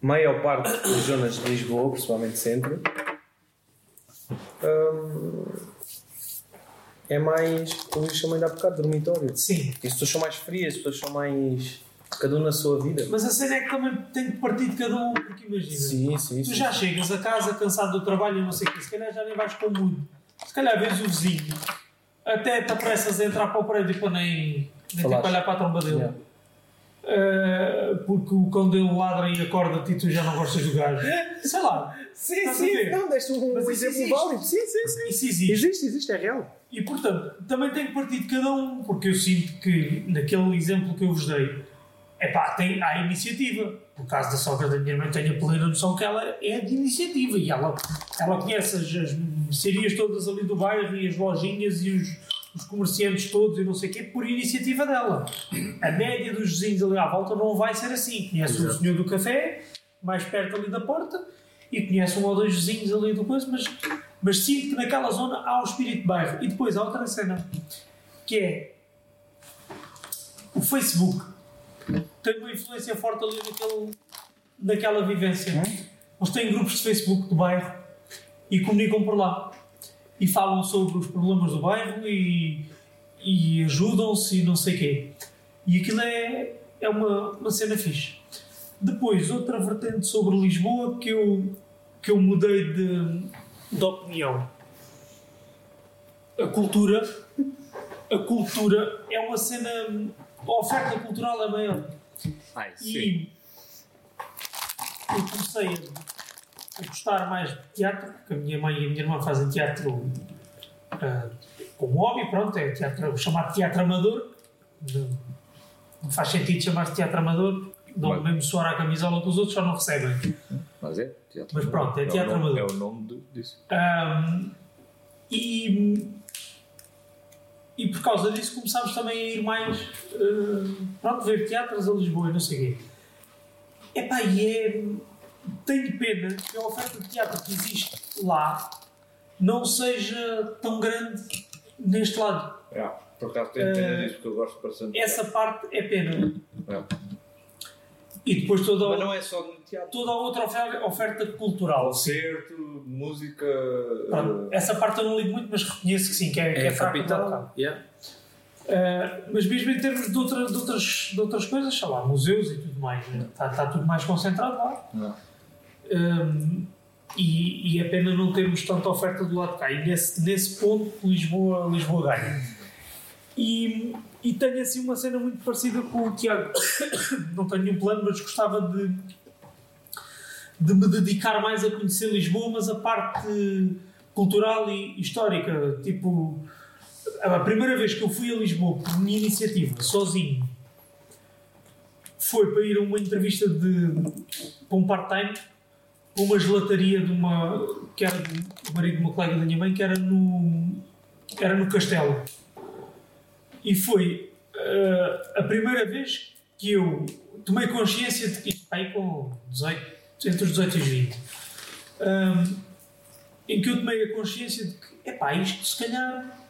Maior parte das zonas de Lisboa, principalmente centro, hum, é mais, como eu chamei há bocado, dormitório. Sim. E as pessoas são mais frias, as pessoas são mais. cada um na sua vida. Mas a cena é que também tem que partir de cada um, porque imagina. Sim, sim, Tu sim. já chegas a casa cansado do trabalho e não sei o quê, se calhar já nem vais com muito. Se calhar vês o vizinho, até te apressas a entrar para o prédio para nem, nem ter que olhar para a tromba dele. Yeah. Uh, porque o cão dele ladra e acorda-te e tu já não gostas do gajo. Sei lá. Sim, ver? Não, deste um Mas isso exemplo válido. Sim, sim, sim. Isso existe. Existe, existe, é real. E portanto, também tem que partir de cada um, porque eu sinto que naquele exemplo que eu vos dei, epá, tem, há iniciativa. No caso da sogra da minha irmã, tenho a plena noção que ela é de iniciativa e ela, ela conhece as, as mercearias todas ali do bairro e as lojinhas e os, os comerciantes todos e não sei o quê, por iniciativa dela. A média dos vizinhos ali à volta não vai ser assim. Conhece o senhor do café, mais perto ali da porta, e conhece um ou dois vizinhos ali do coisa, mas, mas sinto que naquela zona há o espírito de bairro. E depois há outra cena, que é o Facebook. Tem uma influência forte ali naquele, naquela vivência. Eles têm grupos de Facebook do bairro e comunicam por lá. E falam sobre os problemas do bairro e, e ajudam-se e não sei o quê. E aquilo é, é uma, uma cena fixe. Depois, outra vertente sobre Lisboa que eu, que eu mudei de, de opinião. A cultura. A cultura é uma cena. A oferta cultural é maior. Ai, E eu comecei a gostar mais de teatro, porque a minha mãe e a minha irmã fazem teatro ah, como hobby, pronto, é teatro, chamado teatro amador. Não, faz sentido chamar-se teatro amador, dão o mesmo suor à camisola que os outros só não recebem. Mas é, teatro. Mas pronto, é teatro nome- amador. É o nome disso. Ahm, e e por causa disso começámos também a ir mais uh, pronto, ver teatros a Lisboa e não sei o quê. Epá, e é. Tenho pena que a oferta de teatro que existe lá não seja tão grande neste lado. Yeah. Por acaso tenho pena Eh, disso porque eu gosto bastante. Essa parte é pena. Yeah. E depois toda, Mas a- não é só no teatro. toda a outra oferta, oferta cultural. sim. Concerto, música. Pronto, eh, essa parte eu não ligo muito, mas reconheço que sim, que é, que é, É fraca capital. para Yeah. Uh, mas mesmo em termos de, outra- de outras, de outras coisas, sei lá, museus e tudo mais, né? está, está tudo mais concentrado lá. Não. Um, e, e é pena não termos tanta oferta do lado de cá. E nesse, nesse ponto, Lisboa, Lisboa ganha. E, e tenho assim uma cena muito parecida com o Tiago. não tenho nenhum plano, mas gostava de, de me dedicar mais a conhecer Lisboa, mas a parte cultural e histórica. Tipo, a primeira vez que eu fui a Lisboa por minha iniciativa, sozinho, foi para ir a uma entrevista de, para um part-time uma gelataria de uma que era do marido de uma colega da minha mãe que era no era no Castelo e foi eh, a primeira vez que eu tomei consciência de que aí com 18, entre os 18 e os 20 Ahm, em que eu tomei a consciência de que epá, isto se calhar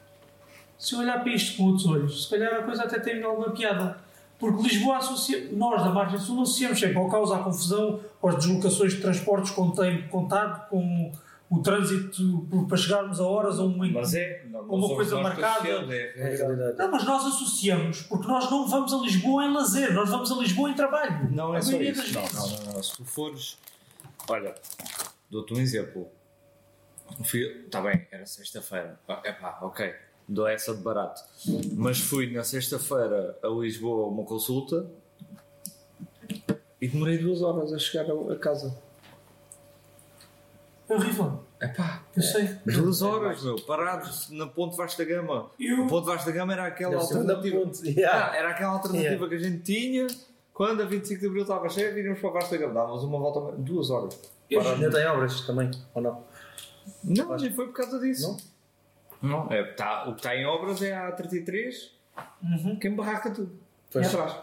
se eu olhar para isto com outros olhos, se calhar a coisa até tem alguma piada. Porque Lisboa associa, nós da Margem Sul associamos sempre ao caos, à confusão, às deslocações de transportes com tempo contado, com o trânsito para chegarmos a horas a um Mas é, não, Uma coisa marcada. associamos, é É realidade. realidade. Não, mas nós associamos, porque nós não vamos a Lisboa em lazer, nós vamos a Lisboa em trabalho. Não é A só isso. Não, não, não, não. Se tu fores. Olha, dou-te um exemplo. Fui. Está bem, era sexta-feira. Ah, Epá, ok. Dou essa de barato. Mas fui na sexta-feira a Lisboa a uma consulta e demorei duas horas a chegar a, casa. É horrível, Epá, eu sei. duas horas, meu, parados na Ponte Vasta Gama. Eu- A Ponte Vasta Gama era aquela Deve alternativa. Yeah. Ah, era aquela alternativa Yeah. que a gente tinha quando a 25 de Abril estava cheia, vínhamos para Vasta Gama. Dávamos uma volta, duas horas. Ainda tem obras também, ou não? Não, nem foi por causa disso. Não? Não, é, tá, o que está em obras é a 33, Uhum. que embarraca tudo. Pois. É atrás.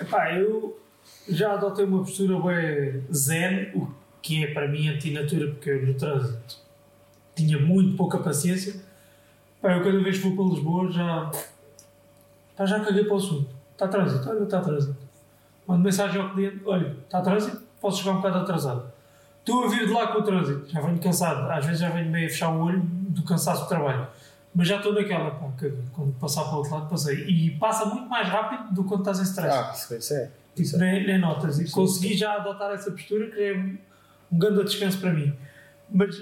Epá, eu já adotei uma postura bem zen, o que é para mim antinatura, porque eu no trânsito tinha muito pouca paciência. Pá, eu cada vez que vou para Lisboa já. Pá, já caguei para o assunto. Está trânsito, olha, está trânsito. Mando mensagem ao cliente: olha, está trânsito, posso chegar um bocado atrasado. Estou a vir de lá com o trânsito, já venho cansado, às vezes já venho meio a fechar o olho do cansaço do trabalho. Mas já estou naquela, pá, que quando passar para o outro lado, passei. E passa muito mais rápido do que quando estás em stress. Ah, isso, isso é. Tipo, nem, nem notas. E consegui já adotar essa postura que é um, um grande descanso para mim. Mas,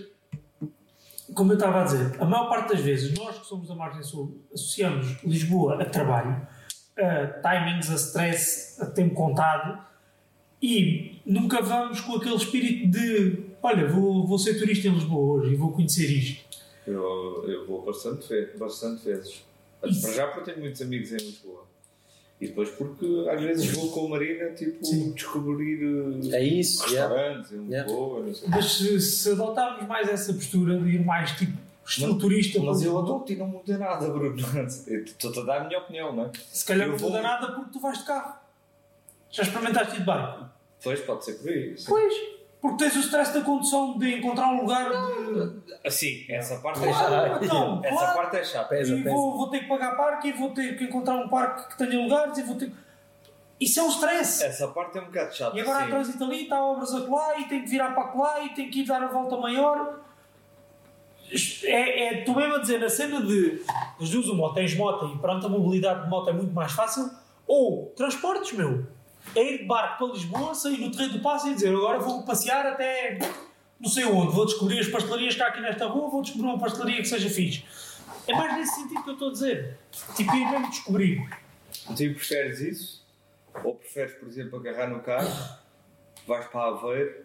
como eu estava a dizer, a maior parte das vezes, nós que somos da Margem Sul, associamos Lisboa a trabalho, a timings, a stress, a tempo contado e nunca vamos com aquele espírito de olha, vou, vou ser turista em Lisboa hoje e vou conhecer isto. Eu, eu vou bastante, bastante vezes. Isso. Para já porque tenho muitos amigos em Lisboa. E depois porque às vezes vou com a Marina tipo, Sim. descobrir eh, É isso, yeah. restaurantes em Yeah. Lisboa, não sei. Mas se, se adotarmos mais essa postura de ir mais tipo estilo turista, Mas para eu Lisboa, adoto e não muda nada, Bruno. Estou-te a dar a minha opinião, não é? se calhar eu não vou- muda nada porque tu vais de carro. Já experimentaste ir de barco? Pois, pode ser por sim. Pois, porque tens o stress da condução de encontrar um lugar de. Assim, essa parte é Claro, chata. então, Essa claro. parte é chata. Pesa, e pesa. vou, vou ter que pagar parque e vou ter que encontrar um parque que tenha lugares e vou ter Isso é um stress. Essa parte é um bocado chata. E agora há sim. trânsito ali, está obras a colar e tem que virar para lá e tem que ir dar a volta maior. É, é, tu mesmo a dizer na cena de as duas uma, ou tens moto e pronto, a mobilidade de moto é muito mais fácil, ou transportes, meu. Ir de barco para Lisboa, sair no terreno do passo e dizer agora vou passear até não sei onde, vou descobrir as pastelarias que há aqui nesta rua, vou descobrir uma pastelaria que seja fixe. É mais nesse sentido que eu estou a dizer. Tipo, ir mesmo descobrir. Tu preferes isso? Ou preferes, por exemplo, agarrar no carro, vais para Aveiro,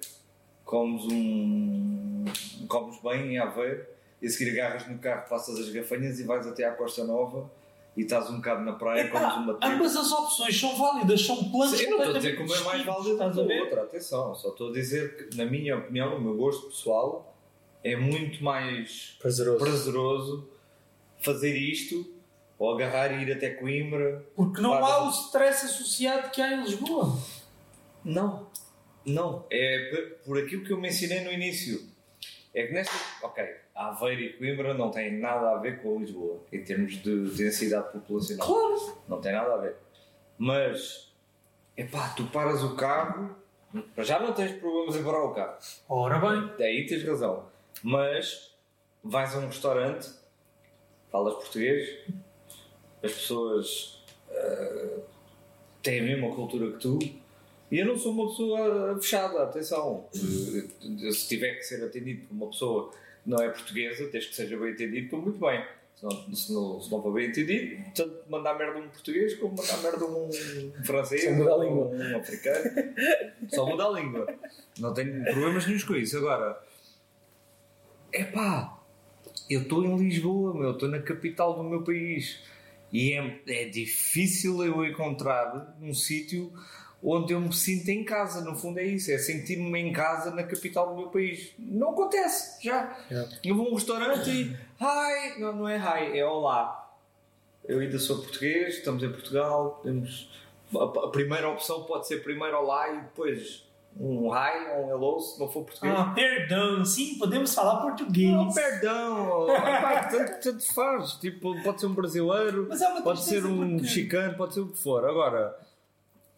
comes um. comes bem em Aveiro, e a seguir agarras no carro, passas as gafanhas e vais até à Costa Nova e estás um bocado na praia, comes Epá, uma tripa. ambas as opções são válidas, são planos Sim, eu não estou a dizer que uma é mais válida do a que a outra, atenção, só estou a dizer que, na minha opinião, no meu gosto pessoal, é muito mais Prazeroso. prazeroso fazer isto, ou agarrar e ir até Coimbra. Porque não Para- há o stress associado que há em Lisboa. Não, não. É por aquilo que eu mencionei no início. É que nesta. Ok, Aveiro e Coimbra não têm nada a ver com Lisboa, em termos de densidade populacional. Claro. Não tem nada a ver. Mas, epá, tu paras o carro, já não tens problemas em parar o carro. Ora bem. Aí tens razão. Mas vais a um restaurante, falas português, as pessoas ah, têm a mesma cultura que tu. E eu não sou uma pessoa fechada, atenção. Eh, Se tiver que ser atendido por uma pessoa que não é portuguesa, desde que seja bem atendido, estou muito bem. Se não, se não, se não for bem entendido, tanto mandar merda um português como mandar merda um francês ou um africano. Só muda a língua. Não tenho problemas nenhum com isso. Agora, epá, eu estou em Lisboa, meu, estou na capital do meu país e é, é difícil eu encontrar um sítio onde eu me sinto em casa. No fundo, é isso: é sentir-me em casa na capital do meu país. Não acontece, já. Eu vou a um restaurante e. Hi! Não, não é hi, é olá. Eu ainda sou português, estamos em Portugal, temos. A, a primeira opção pode ser primeiro olá e depois um hi ou um hello, se não for português. Ah, perdão. Sim, podemos falar português. Não, perdão, Epá, tanto, tanto faz. Tipo, pode ser um brasileiro, é pode ser um porque- mexicano, pode ser o que for. Agora,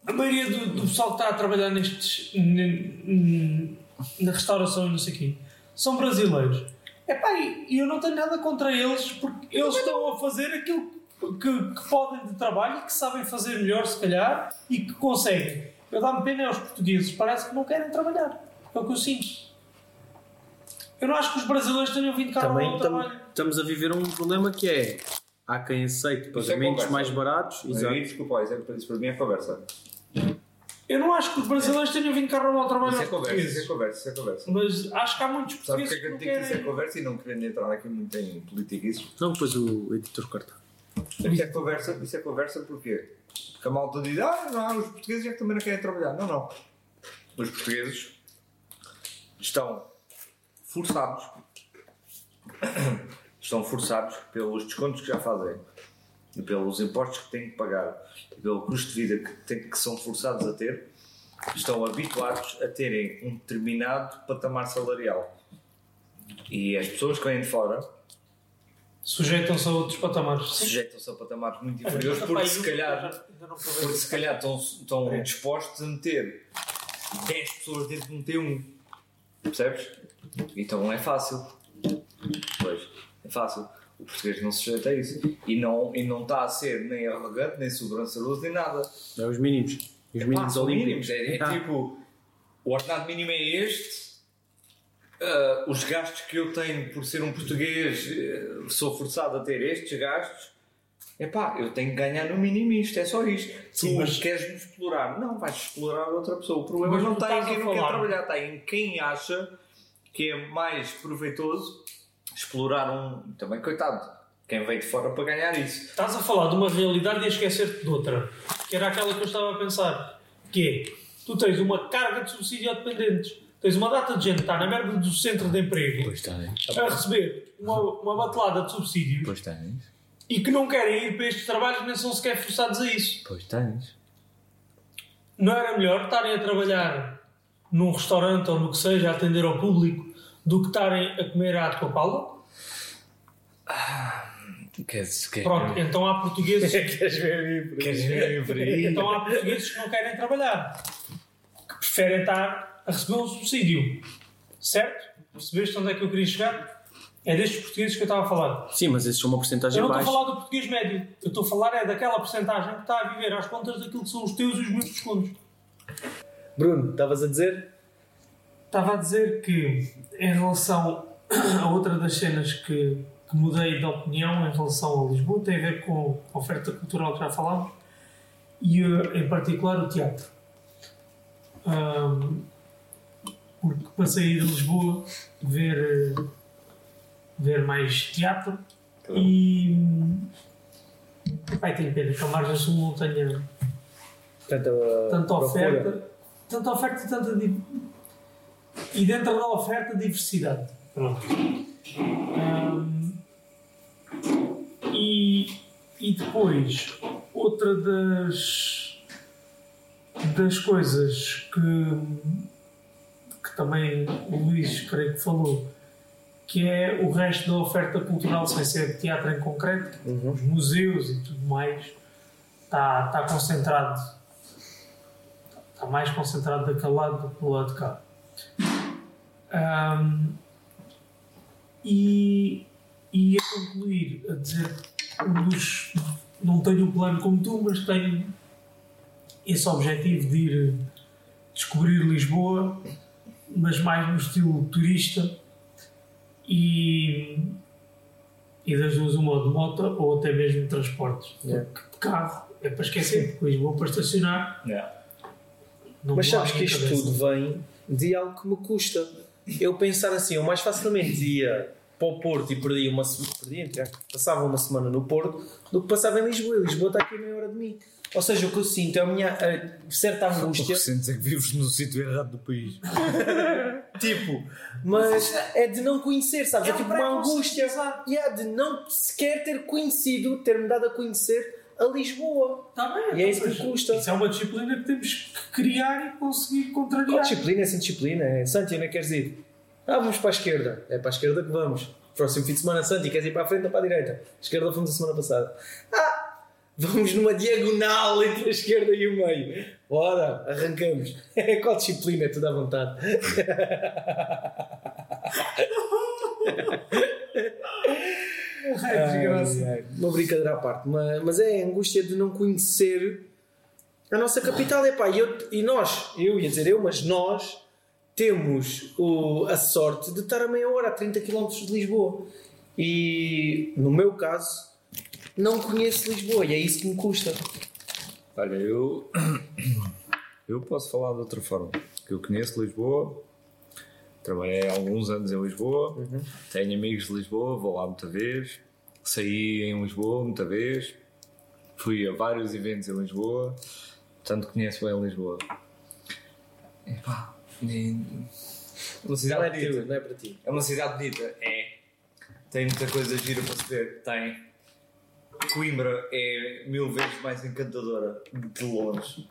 A maioria do, do pessoal que está a trabalhar nestes. n- na restauração e não sei o quê são brasileiros. Epá, e e eu não tenho nada contra eles porque eles estão a fazer aquilo que, que podem de trabalho e que sabem fazer melhor, se calhar, e que conseguem. Eu dá-me pena aos portugueses, parece que não querem trabalhar. É o que eu sinto. Eu não acho que os brasileiros tenham vindo cá Também ao trabalho. estamos a viver um problema que é há quem aceite é pagamentos conversa. mais baratos. Exato. aí, desculpa, isso, é, isso para mim é conversa. Eu não acho que os brasileiros tenham vindo cá ao trabalho Isso é aos conversa, isso é conversa, isso é conversa. Mas acho que há muitos Sabe portugueses porque é que que eu não digo que isso é querem. conversa e não querendo entrar aqui muito em politiquices? Não, depois o editor corta. Isso é conversa, isso é conversa porquê? Porque a malta diz, ah, não, os portugueses é que também não querem trabalhar. Não, não. Os portugueses estão forçados, estão forçados pelos descontos que já fazem, e pelos impostos que têm que pagar, e pelo custo de vida que, têm, que são forçados a ter, estão habituados a terem um determinado patamar salarial. E as pessoas que vêm de fora Sujeitam-se a outros patamares. Sujeitam-se a patamares muito inferiores porque se calhar porque isso. se calhar estão, estão dispostos a meter 10 pessoas dentro de um T1 percebes? então não é fácil pois, é fácil o português não se sujeita a isso e não, e não está a ser nem arrogante, nem sobranceroso, nem nada É os mínimos. Os Pá, mínimos olímpicos. mínimos, é, é Ah, tipo o ordenado mínimo é este ah, os gastos que eu tenho por ser um português eh, sou forçado a ter estes gastos Epá, eu tenho que ganhar no mínimo isto, é só isto. Sim, tu mas- queres-me explorar? Não, vais explorar outra pessoa. O problema Mas não tu está em quem não quer trabalhar, está em quem acha que é mais proveitoso explorar um. Também, coitado, quem veio de fora para ganhar isso. Estás a falar de uma realidade e a esquecer-te de outra. Que era aquela que eu estava a pensar. Que é, tu tens uma carga de subsídio a dependentes. Tens uma data de gente que está na merda do centro de emprego Pois tens. a receber uma, uma batelada de subsídios Pois tens. e que não querem ir para estes trabalhos nem são sequer forçados a isso. Pois tens. Não era melhor estarem a trabalhar num restaurante ou no que seja, a atender ao público, do que estarem a comer à tua pala? Queres, queres, Pronto, então há portugueses Queres ver queres ver por aí? Então há portugueses que não querem trabalhar, que preferem estar a receber um subsídio. Certo? Percebeste onde é que eu queria chegar? É destes portugueses que eu estava a falar. Sim, mas esses são uma porcentagem Eu não estou a baixa. falar do português médio. Eu estou a falar é daquela porcentagem que está a viver às contas daquilo que são os teus e os meus descontos. Bruno, estavas a dizer? Estava a dizer que, em relação a outra das cenas que, que mudei de opinião em relação a Lisboa, tem a ver com a oferta cultural que já falámos e, eh, em particular, o teatro. Ahm, porque passei a ir a Lisboa ver, eh, ver mais teatro e. Pai, tenho pena que a Margem Sul não tenha Tanta, tanta procura. oferta, tanta oferta e tanta e dentro da oferta diversidade. Pronto. Hum, E, e depois, outra das, das coisas que, que também o Luís, creio que falou, que é o resto da oferta cultural, sem ser teatro em concreto, os museus e tudo mais, está, está concentrado, está mais concentrado daquele lado do que do lado de cá. Ahm, e, e a concluir, a dizer, um dos, não tenho um plano como tu, mas tenho esse objetivo de ir descobrir Lisboa, mas mais no estilo turista e, e das duas uma ou de moto ou até mesmo de transportes. Yeah. Porque de carro é para esquecer, porque Lisboa para estacionar Yeah. Mas sabes que isto tudo vem de algo que me custa. Eu pensar assim, eu mais facilmente ia para o Porto e perdia uma aspas, passava uma semana no Porto do que passava em Lisboa. E Lisboa está aqui a meia hora de mim. Ou seja, o que eu sinto é a minha a certa O angústia. que sentes é que vives no sítio errado do país. Tipo, mas é de não conhecer, sabes? É, É tipo uma angústia. E é de não sequer ter conhecido, ter-me dado a conhecer a Lisboa. Tá bem, E é isso que me custa. Isso é uma disciplina que temos que criar e conseguir contrariar. Qual disciplina é sem disciplina? É Santi, onde é que queres ir? Ah, vamos para a esquerda. É para a esquerda que vamos. Próximo fim de semana, Santi, queres ir para a frente ou para a direita? Esquerda fomos a semana passada. Ah, vamos numa diagonal entre a esquerda e o meio. Bora, arrancamos. Qual disciplina? É tudo à vontade. É. Ai, ai, Uma brincadeira à parte, mas, mas é a angústia de não conhecer a nossa capital. Epá, e, eu, e nós, eu ia dizer eu, mas nós temos o, a sorte de estar a meia hora, a 30 km de Lisboa. E no meu caso, não conheço Lisboa e é isso que me custa. Olha, eu. Eu posso falar de outra forma. Que eu conheço Lisboa, trabalhei há alguns anos em Lisboa, tenho amigos de Lisboa, vou lá muita vez, saí em Lisboa muita vez, fui a vários eventos em Lisboa, portanto conheço bem Lisboa. Epá, nem- uma Não cidade é, bonita. teu, não é para ti. É uma cidade bonita? É. Tem muita coisa gira para se ver? Tem. Coimbra é mil vezes mais encantadora de longe.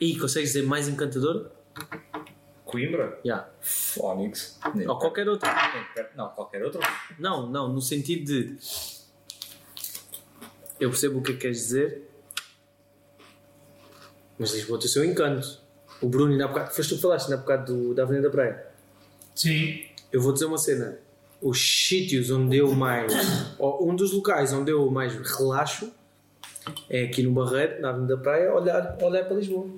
E consegues dizer mais encantador? Coimbra? Fónix. Nem Ou qualquer outro. Não, qualquer outro. Não, não, no sentido de. Eu percebo o que é que queres dizer, mas Lisboa tem o seu encanto. O Bruno, ainda há bocado, foste tu que falaste, ainda há bocado do, da Avenida da Praia. Sim. Eu vou dizer uma cena. Os sítios onde eu mais. ou um dos locais onde eu mais relaxo é aqui no Barreiro, na Avenida da Praia, olhar, olhar para Lisboa.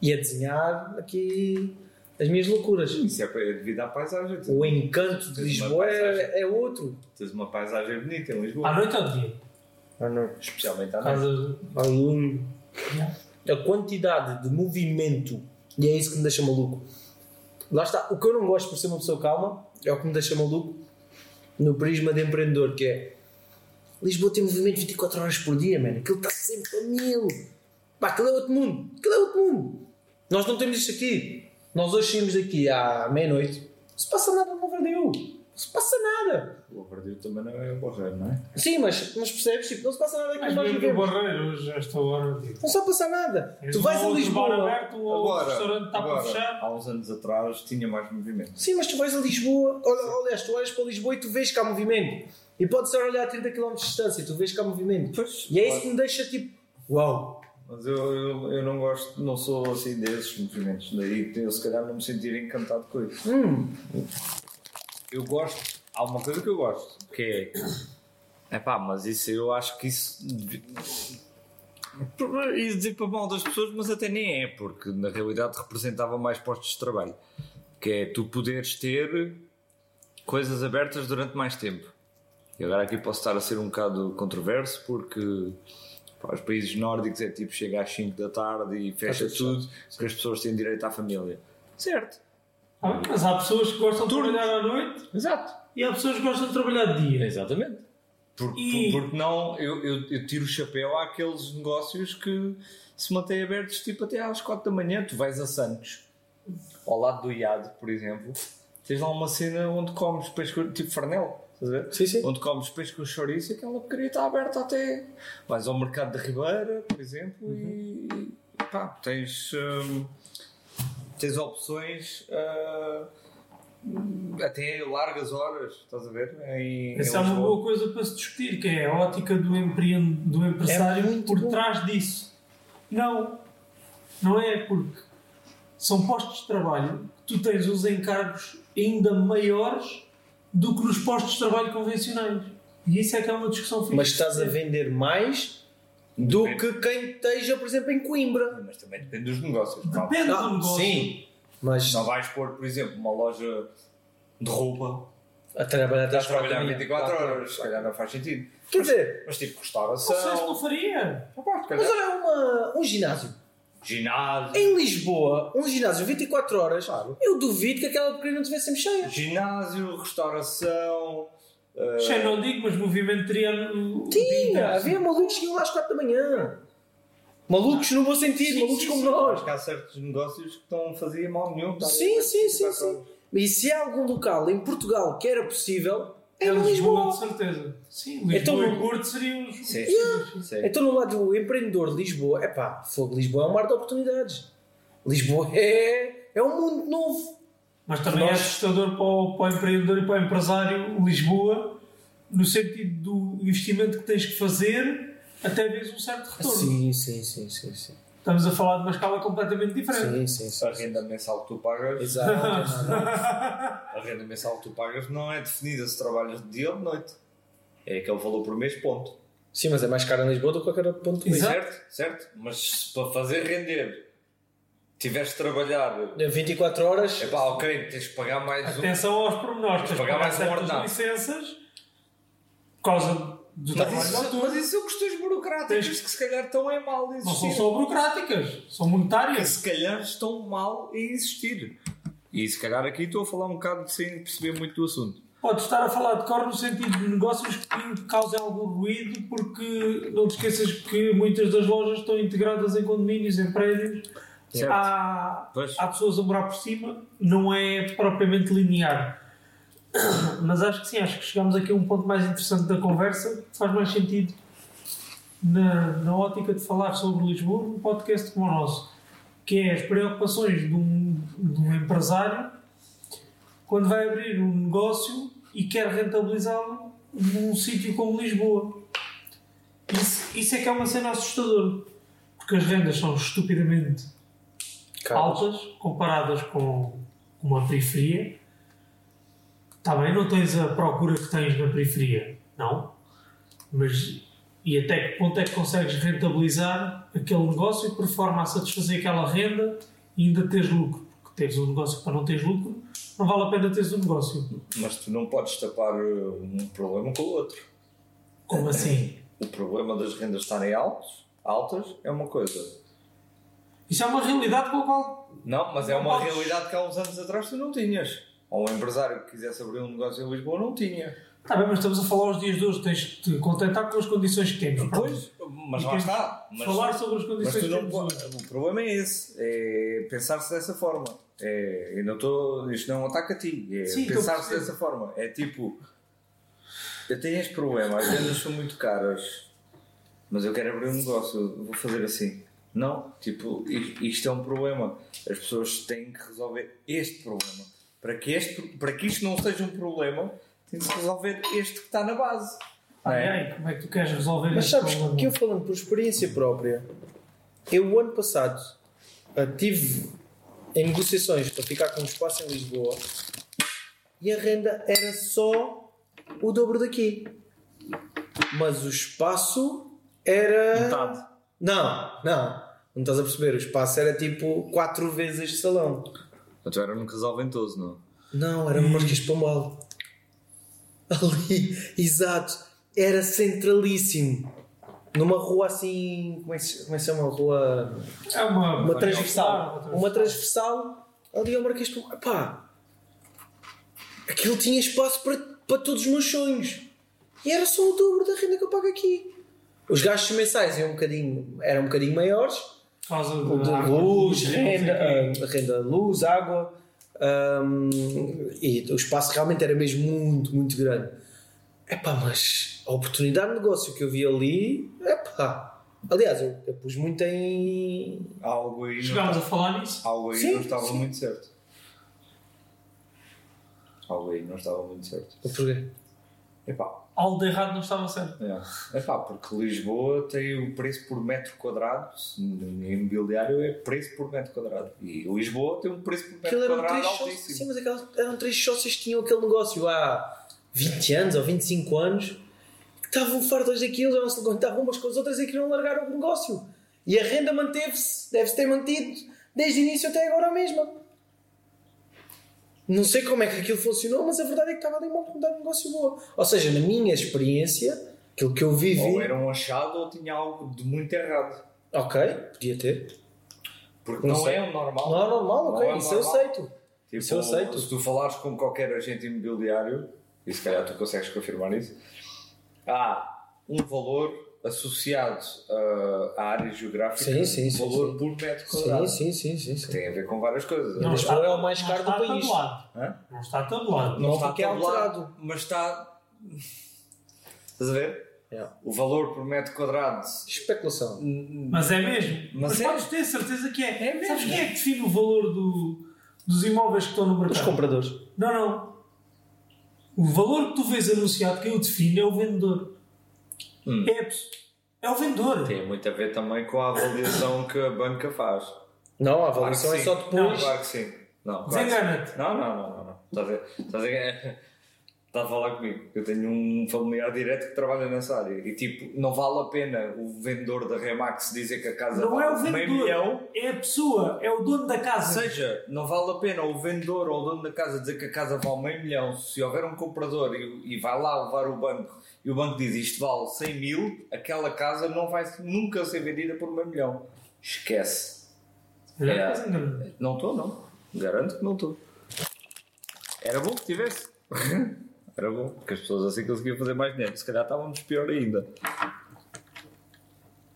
E a desenhar aqui as minhas loucuras. Isso é devido à paisagem. O encanto de Lisboa é, é outro. tens uma paisagem bonita em À Lisboa. noite ou dia? Ah, não. Especialmente à noite. aluno. A quantidade de movimento, e é isso que me deixa maluco. Lá está, o que eu não gosto por ser uma pessoa calma é o que me deixa maluco no prisma de empreendedor, que é Lisboa tem movimento 24 horas por dia, mano. Aquilo está sempre a mil. Pá, aquilo é outro mundo. Aquilo é outro mundo. Nós não temos isto aqui. Nós hoje saímos daqui à meia-noite. Não se passa nada. Não se passa nada. O Barreiro também não é o Barreiro, não é? Sim, mas, mas percebes? Tipo, não se passa nada aqui Mas nós mesmo no vivemos. Barreiro, hoje, a esta hora, tipo, Não se vai passar nada. Tu vais a Lisboa. aberto ou o restaurante está para agora, fechar. há uns anos atrás tinha mais movimento. Sim, mas tu vais a Lisboa, olha, aliás, tu olhas para Lisboa e tu vês que há movimento. E pode ser olhar a 30 km de distância e tu vês que há movimento. Pois, e é isso que me deixa tipo, uau. Mas eu, eu, eu não gosto, não sou assim desses movimentos. Daí eu se calhar não me sentir encantado com isso. Hum, Eu gosto, há uma coisa que eu gosto, que é. É pá, mas isso eu acho que isso. Ia dizer para mal das pessoas, mas até nem é, porque na realidade representava mais postos de trabalho. Que é tu poderes ter coisas abertas durante mais tempo. E agora aqui posso estar a ser um bocado controverso, porque pá, os países nórdicos é tipo chega às 5 da tarde e fecha tudo tudo, porque as pessoas têm direito à família. Certo. Ah, Mas há pessoas que gostam de trabalhar à noite Exato. e há pessoas que gostam de trabalhar de dia. Exatamente. Por, E- por- porque não, eu, eu, eu tiro o chapéu àqueles negócios que se mantêm abertos tipo até às 4 da manhã. Tu vais a Santos, ao lado do IAD, por exemplo, tens lá uma cena onde comes peixe tipo farnel. estás a ver? Sim, sim. Onde comes peixe com chouriço, aquela porcaria está aberta até. Vais ao mercado da Ribeira, por exemplo, e pá, tens, hum, tens opções ah, até largas horas, estás a ver? Em, Essa é em uma Lisboa. boa coisa para se discutir, que é a ótica do, do empresário É por bom. trás disso. Não, não é porque são postos de trabalho que tu tens os encargos ainda maiores do que nos postos de trabalho convencionais. E isso é que é uma discussão fixe. Mas estás a vender mais do que quem esteja, por exemplo, em Coimbra. Mas também depende dos negócios. Depende do Ah, negócio. sim, mas Não vais pôr, por exemplo, uma loja de roupa a trabalhar a trabalhar manhã. 24 Claro. horas, se calhar não faz sentido. Quer dizer, Mas tipo Não sei se não restauração, faria. Se mas olha uma, um ginásio. ginásio, Em Lisboa, um ginásio 24 horas, eu duvido que aquela porcaria não estivesse sempre cheia. ginásio, restauração. Já não digo, mas movimento teria Tinha, havia malucos que iam lá às 4 da manhã. Malucos no bom sentido, Sim, malucos sim, como sim. nós. Acho que há certos negócios que não faziam mal nenhum. Sim, sim, sim, 24 sim. E se há algum local em Portugal que era possível, É Lisboa, Lisboa. de certeza. Sim, Lisboa Então, e Porto seriam os. Sim, sim. Então, no lado do empreendedor de Lisboa, é pá, fogo, Lisboa é um mar de oportunidades. Lisboa é, é um mundo novo. Mas também é Nós- assustador para o, para o empreendedor e para o empresário Lisboa, no sentido do investimento que tens que fazer até veres um certo retorno. Sim, sim, sim, sim, sim. Estamos a falar de uma escala completamente diferente. Sim, sim, sim. A renda mensal que tu pagas, Exato. a renda mensal que tu pagas não é definida se trabalhas de dia ou de noite. É aquele valor por mês, ponto. Sim, mas é mais caro em Lisboa do que qualquer outro ponto. Exato. Certo? Certo? Mas para fazer render tiveste de trabalhar, 24 horas. é pá, ok, tens de pagar mais um. Atenção aos pormenores, tens de Pagar pagar mais um ordenado. licenças por causa do Mas trabalho isso, mas isso são questões burocráticas Tens- que se calhar estão em mal de Não são existir. só burocráticas, são que monetárias. se calhar estão mal em existir. E se calhar aqui estou a falar um bocado sem perceber muito do assunto. Podes estar a falar de cor no sentido de negócios que causem algum ruído, porque não te esqueças que muitas das lojas estão integradas em condomínios, em prédios. Certo. Há, Pois. há pessoas a morar por cima, não é propriamente linear. Mas acho que sim, acho que chegamos aqui a um ponto mais interessante da conversa, que faz mais sentido na, na ótica de falar sobre Lisboa num podcast como o nosso, que é as preocupações de um, de um empresário quando vai abrir um negócio e quer rentabilizá-lo num sítio como Lisboa. Isso, isso é que é uma cena assustadora, porque as rendas são estupidamente Caros. altas comparadas com uma periferia. Está bem, não tens a procura que tens na periferia, não. Mas e até que ponto é que consegues rentabilizar aquele negócio por forma a satisfazer aquela renda e ainda teres lucro? Porque teres um negócio para não teres lucro, não vale a pena teres um negócio. Mas tu não podes tapar uh, um problema com o outro. Como assim? O problema das rendas estarem altas, altas é uma coisa. Isso é uma realidade com a qual Não, mas é uma Podes. realidade que há uns anos atrás tu não tinhas. Ou um empresário que quisesse abrir um negócio em Lisboa não tinha. Está bem, mas estamos a falar aos dias de hoje, tens que te contentar com as condições que temos. Pois, mas lá está. Mas, falar sobre as condições que temos. hoje. O problema é esse. É pensar-se dessa forma. É, eu não estou. Isto não é um ataque a ti. É pensar-se dessa forma. É tipo. Eu tenho este problema. As vendas são muito caras. Mas eu quero abrir um negócio. Vou fazer assim. Não. Tipo, isto é um problema. As pessoas têm que resolver este problema. Para que, este, para que isto não seja um problema, tem que se resolver este que está na base. Ai, é? ai, como é que tu queres resolver Mas este sabes problema? que eu falando por experiência própria, eu o ano passado ah, tive em negociações para ficar com um espaço em Lisboa e a renda era só o dobro daqui. Mas o espaço era. Metade. Não, não. Não estás a perceber? O espaço era tipo quatro vezes este salão. Tu era num casal ventoso, não? Não, era no Marquês de Pombal. Ali, exato. Era centralíssimo. Numa rua assim. Como é que se, como é que se chama? Rua. É uma, Uma transversal. Claro, Uma transversal ali ao Marquês de Pombal. Pá! Aquilo tinha espaço para, para todos os meus sonhos. E era só o dobro da renda que eu pago aqui. Os gastos mensais eram um bocadinho, eram um bocadinho maiores. Por causa de de água, luz, renda, ah, renda, luz, água. ahm, e o espaço realmente era mesmo muito, muito grande. Epá, mas a oportunidade de negócio que eu vi ali, epá. Aliás, eu, eu pus muito em. Algo aí, Chegámos a não, falar nisso. algo aí Sim, não estava sim. muito certo. Algo aí não estava muito certo. Porquê? Epá, Algo de errado não estava certo. é. Epá, porque Lisboa tem o preço por metro quadrado, em imobiliário é preço por metro quadrado. E Lisboa tem um preço por metro Aquilo eram quadrado três sócios. altíssimo. Sim, mas aquelas, eram três sócios que tinham aquele negócio há 20 anos ou 25 anos que estavam fartas daquilo, já não se aguentavam umas com as outras e queriam largar o negócio. E a renda manteve-se, deve-se ter mantido desde o início até agora a mesma. Não sei como é que aquilo funcionou, mas a verdade é que estava ali uma oportunidade de negócio boa. Ou seja, na minha experiência, aquilo que eu vivi. Ou era um achado ou tinha algo de muito errado. Ok, podia ter. Porque Não não, é o normal. Não é normal, ok, é isso eu normal. aceito. Tipo, Isso eu aceito. Se tu falares com qualquer agente imobiliário, e se calhar tu consegues confirmar isso, há um valor associado ah, à área geográfica, Sim, sim, sim, valor sim. por metro quadrado. Sim, sim, sim, sim. Tem a ver com várias coisas. Não, Lisboa é o mais não caro do está país. Não está tabulado. Não, está porque é tabulado, alterado. mas está. Estás a ver? Yeah. O valor por metro quadrado. Especulação. Mas é mesmo. Mas Mas, é. podes ter certeza que é. É mesmo. Sabes quem é que define o valor do- dos imóveis que estão no Os mercado? compradores. Não, não. O valor que tu vês anunciado, quem o define é o vendedor. Hum. É, é o vendedor. Tem muito a ver também com a avaliação que a banca faz. Não, a Claro avaliação que é só depois. Claro que sim. Não, claro que sim. Desengana-te. Não, não, não, não. não. Estás a ver? Estás a ver? Está a falar comigo. Eu tenho um familiar direto que trabalha nessa área. E tipo, não vale a pena o vendedor da Remax dizer que a casa Não é o vale meio vendedor. milhão. É a pessoa. É o dono da Ou casa. seja, não vale a pena o vendedor ou o dono da casa dizer que a casa vale meio milhão. Se houver um comprador e, e vai lá levar o banco e o banco diz isto vale 100 mil, aquela casa não vai nunca ser vendida por meio milhão. Esquece. É. enganado. Não estou, não. Garanto que não estou. Era bom que tivesse. Era bom, porque as pessoas assim conseguiam fazer mais dinheiro. Se calhar estávamos pior ainda.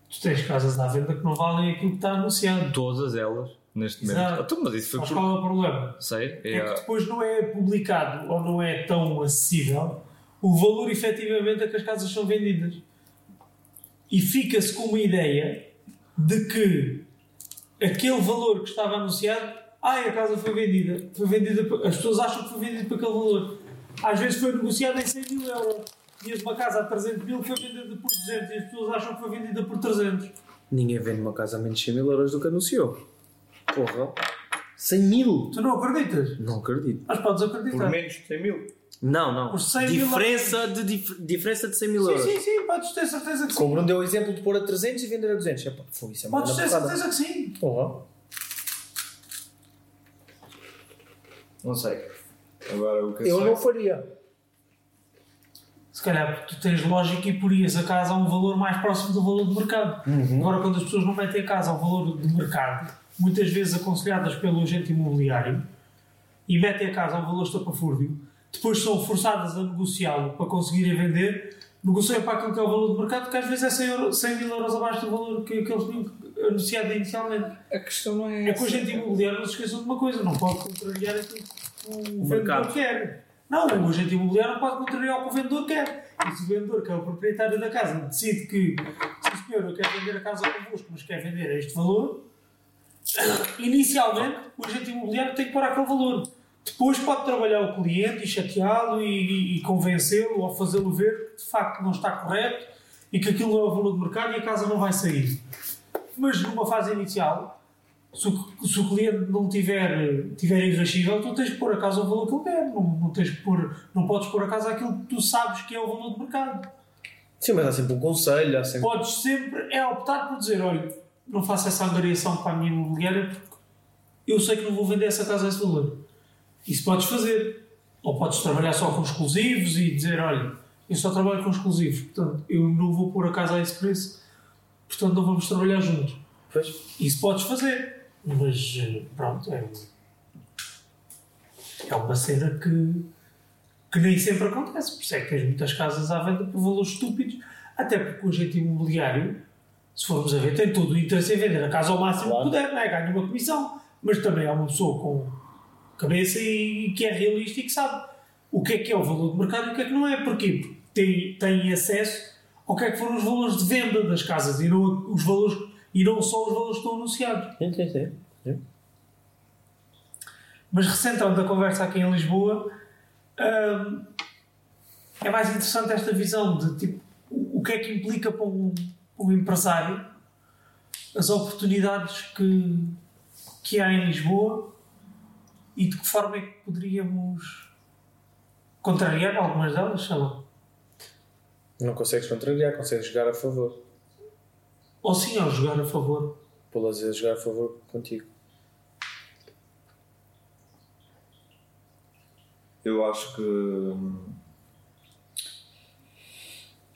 Tu tens casas à venda que não valem aquilo que está anunciado. Todas elas, neste momento. Exato. Então, mas isso foi Mas por. qual é o problema? Sei. É É, que depois não é publicado ou não é tão acessível o valor efetivamente a que as casas são vendidas. E fica-se com uma ideia de que aquele valor que estava anunciado, ai, a casa foi vendida. Foi vendida as pessoas acham que foi vendida por aquele valor. Às vezes foi negociado em 100 mil euros. Tinhas uma casa a 300 mil que foi vendida por 200 e as pessoas acham que foi vendida por 300. Ninguém vende uma casa a menos de 100 mil euros do que anunciou. Porra. 100 mil? Tu não acreditas? Não acredito. Mas podes por acreditar. menos de 100 mil. Não, não. Por 100 mil diferença, de, dif- diferença de 100 mil Sim, euros. sim, sim, podes ter certeza que sim. Como o Bruno deu o exemplo de pôr a 300 e vender a 200. Epá, foi isso é uma Podes ter porrada. certeza que sim. Porra. Não sei. Agora o que Eu sei- não faria. Se calhar porque tu tens lógica e porias a casa a um valor mais próximo do valor do mercado. Agora, quando as pessoas não metem a casa ao valor do mercado, muitas vezes aconselhadas pelo agente imobiliário, e metem a casa a um valor estapafúrdio, depois são forçadas a negociá-lo para conseguirem vender, negociam para aquilo que é o valor do mercado, que às vezes é 100, euro- 100 mil euros abaixo do valor que, que eles tinham anunciado inicialmente. A questão não é É que o agente imobiliário não se esqueçam de uma coisa, não pode contrariar aquilo que o, vendedor mercado. quer. Não, o agente imobiliário não pode contrariar o que o vendedor quer. E se o vendedor, que é o proprietário da casa, decide que, sim senhor, eu quero vender a casa convosco, mas quer vender a este valor, inicialmente o agente imobiliário tem que pôr aquele valor. Depois pode trabalhar o cliente e chateá-lo e, e- e convencê-lo ou fazê-lo ver que de facto não está correto e que aquilo é o valor do mercado e a casa não vai sair. Mas numa fase inicial, se o, se o cliente não tiver, tiver irascível, tu tens que pôr a casa ao valor que ele quer. Não, não, tens que pôr, não podes pôr a casa aquilo que tu sabes que é o valor do mercado. Sim, mas há sempre um conselho, há sempre. Podes sempre é optar por dizer: olha, não faço essa angariação para a minha imobiliária porque eu sei que não vou vender essa casa a esse valor. Isso podes fazer. Ou podes trabalhar só com exclusivos e dizer: olha, eu só trabalho com exclusivos, portanto eu não vou pôr a casa a esse preço, portanto não vamos trabalhar juntos. Pois. Isso podes fazer, mas eh, pronto, é, é uma cena que, que nem sempre acontece. Por isso é que tens muitas casas à venda por valores estúpidos, até porque o agente imobiliário, se formos a ver, tem todo o interesse em vender a casa ao máximo Claro. que puder, não é? ganha uma comissão, mas também é uma pessoa com cabeça e, que é realista e que sabe o que é que é o valor do mercado e o que é que não é. Porquê? têm, têm acesso ao que é que foram os valores de venda das casas e não, os valores, e não só os valores que estão anunciados. Sim, sim, sim. sim. Mas recentrando a conversa aqui em Lisboa, hum, é mais interessante esta visão de tipo, o que é que implica para um, para um empresário as oportunidades que, que há em Lisboa e de que forma é que poderíamos contrariar algumas delas, sei lá. Não consegues contrariar, consegues jogar a favor. Ou sim, ao jogar a favor. Pô-las a jogar a favor contigo. Eu acho que. hum,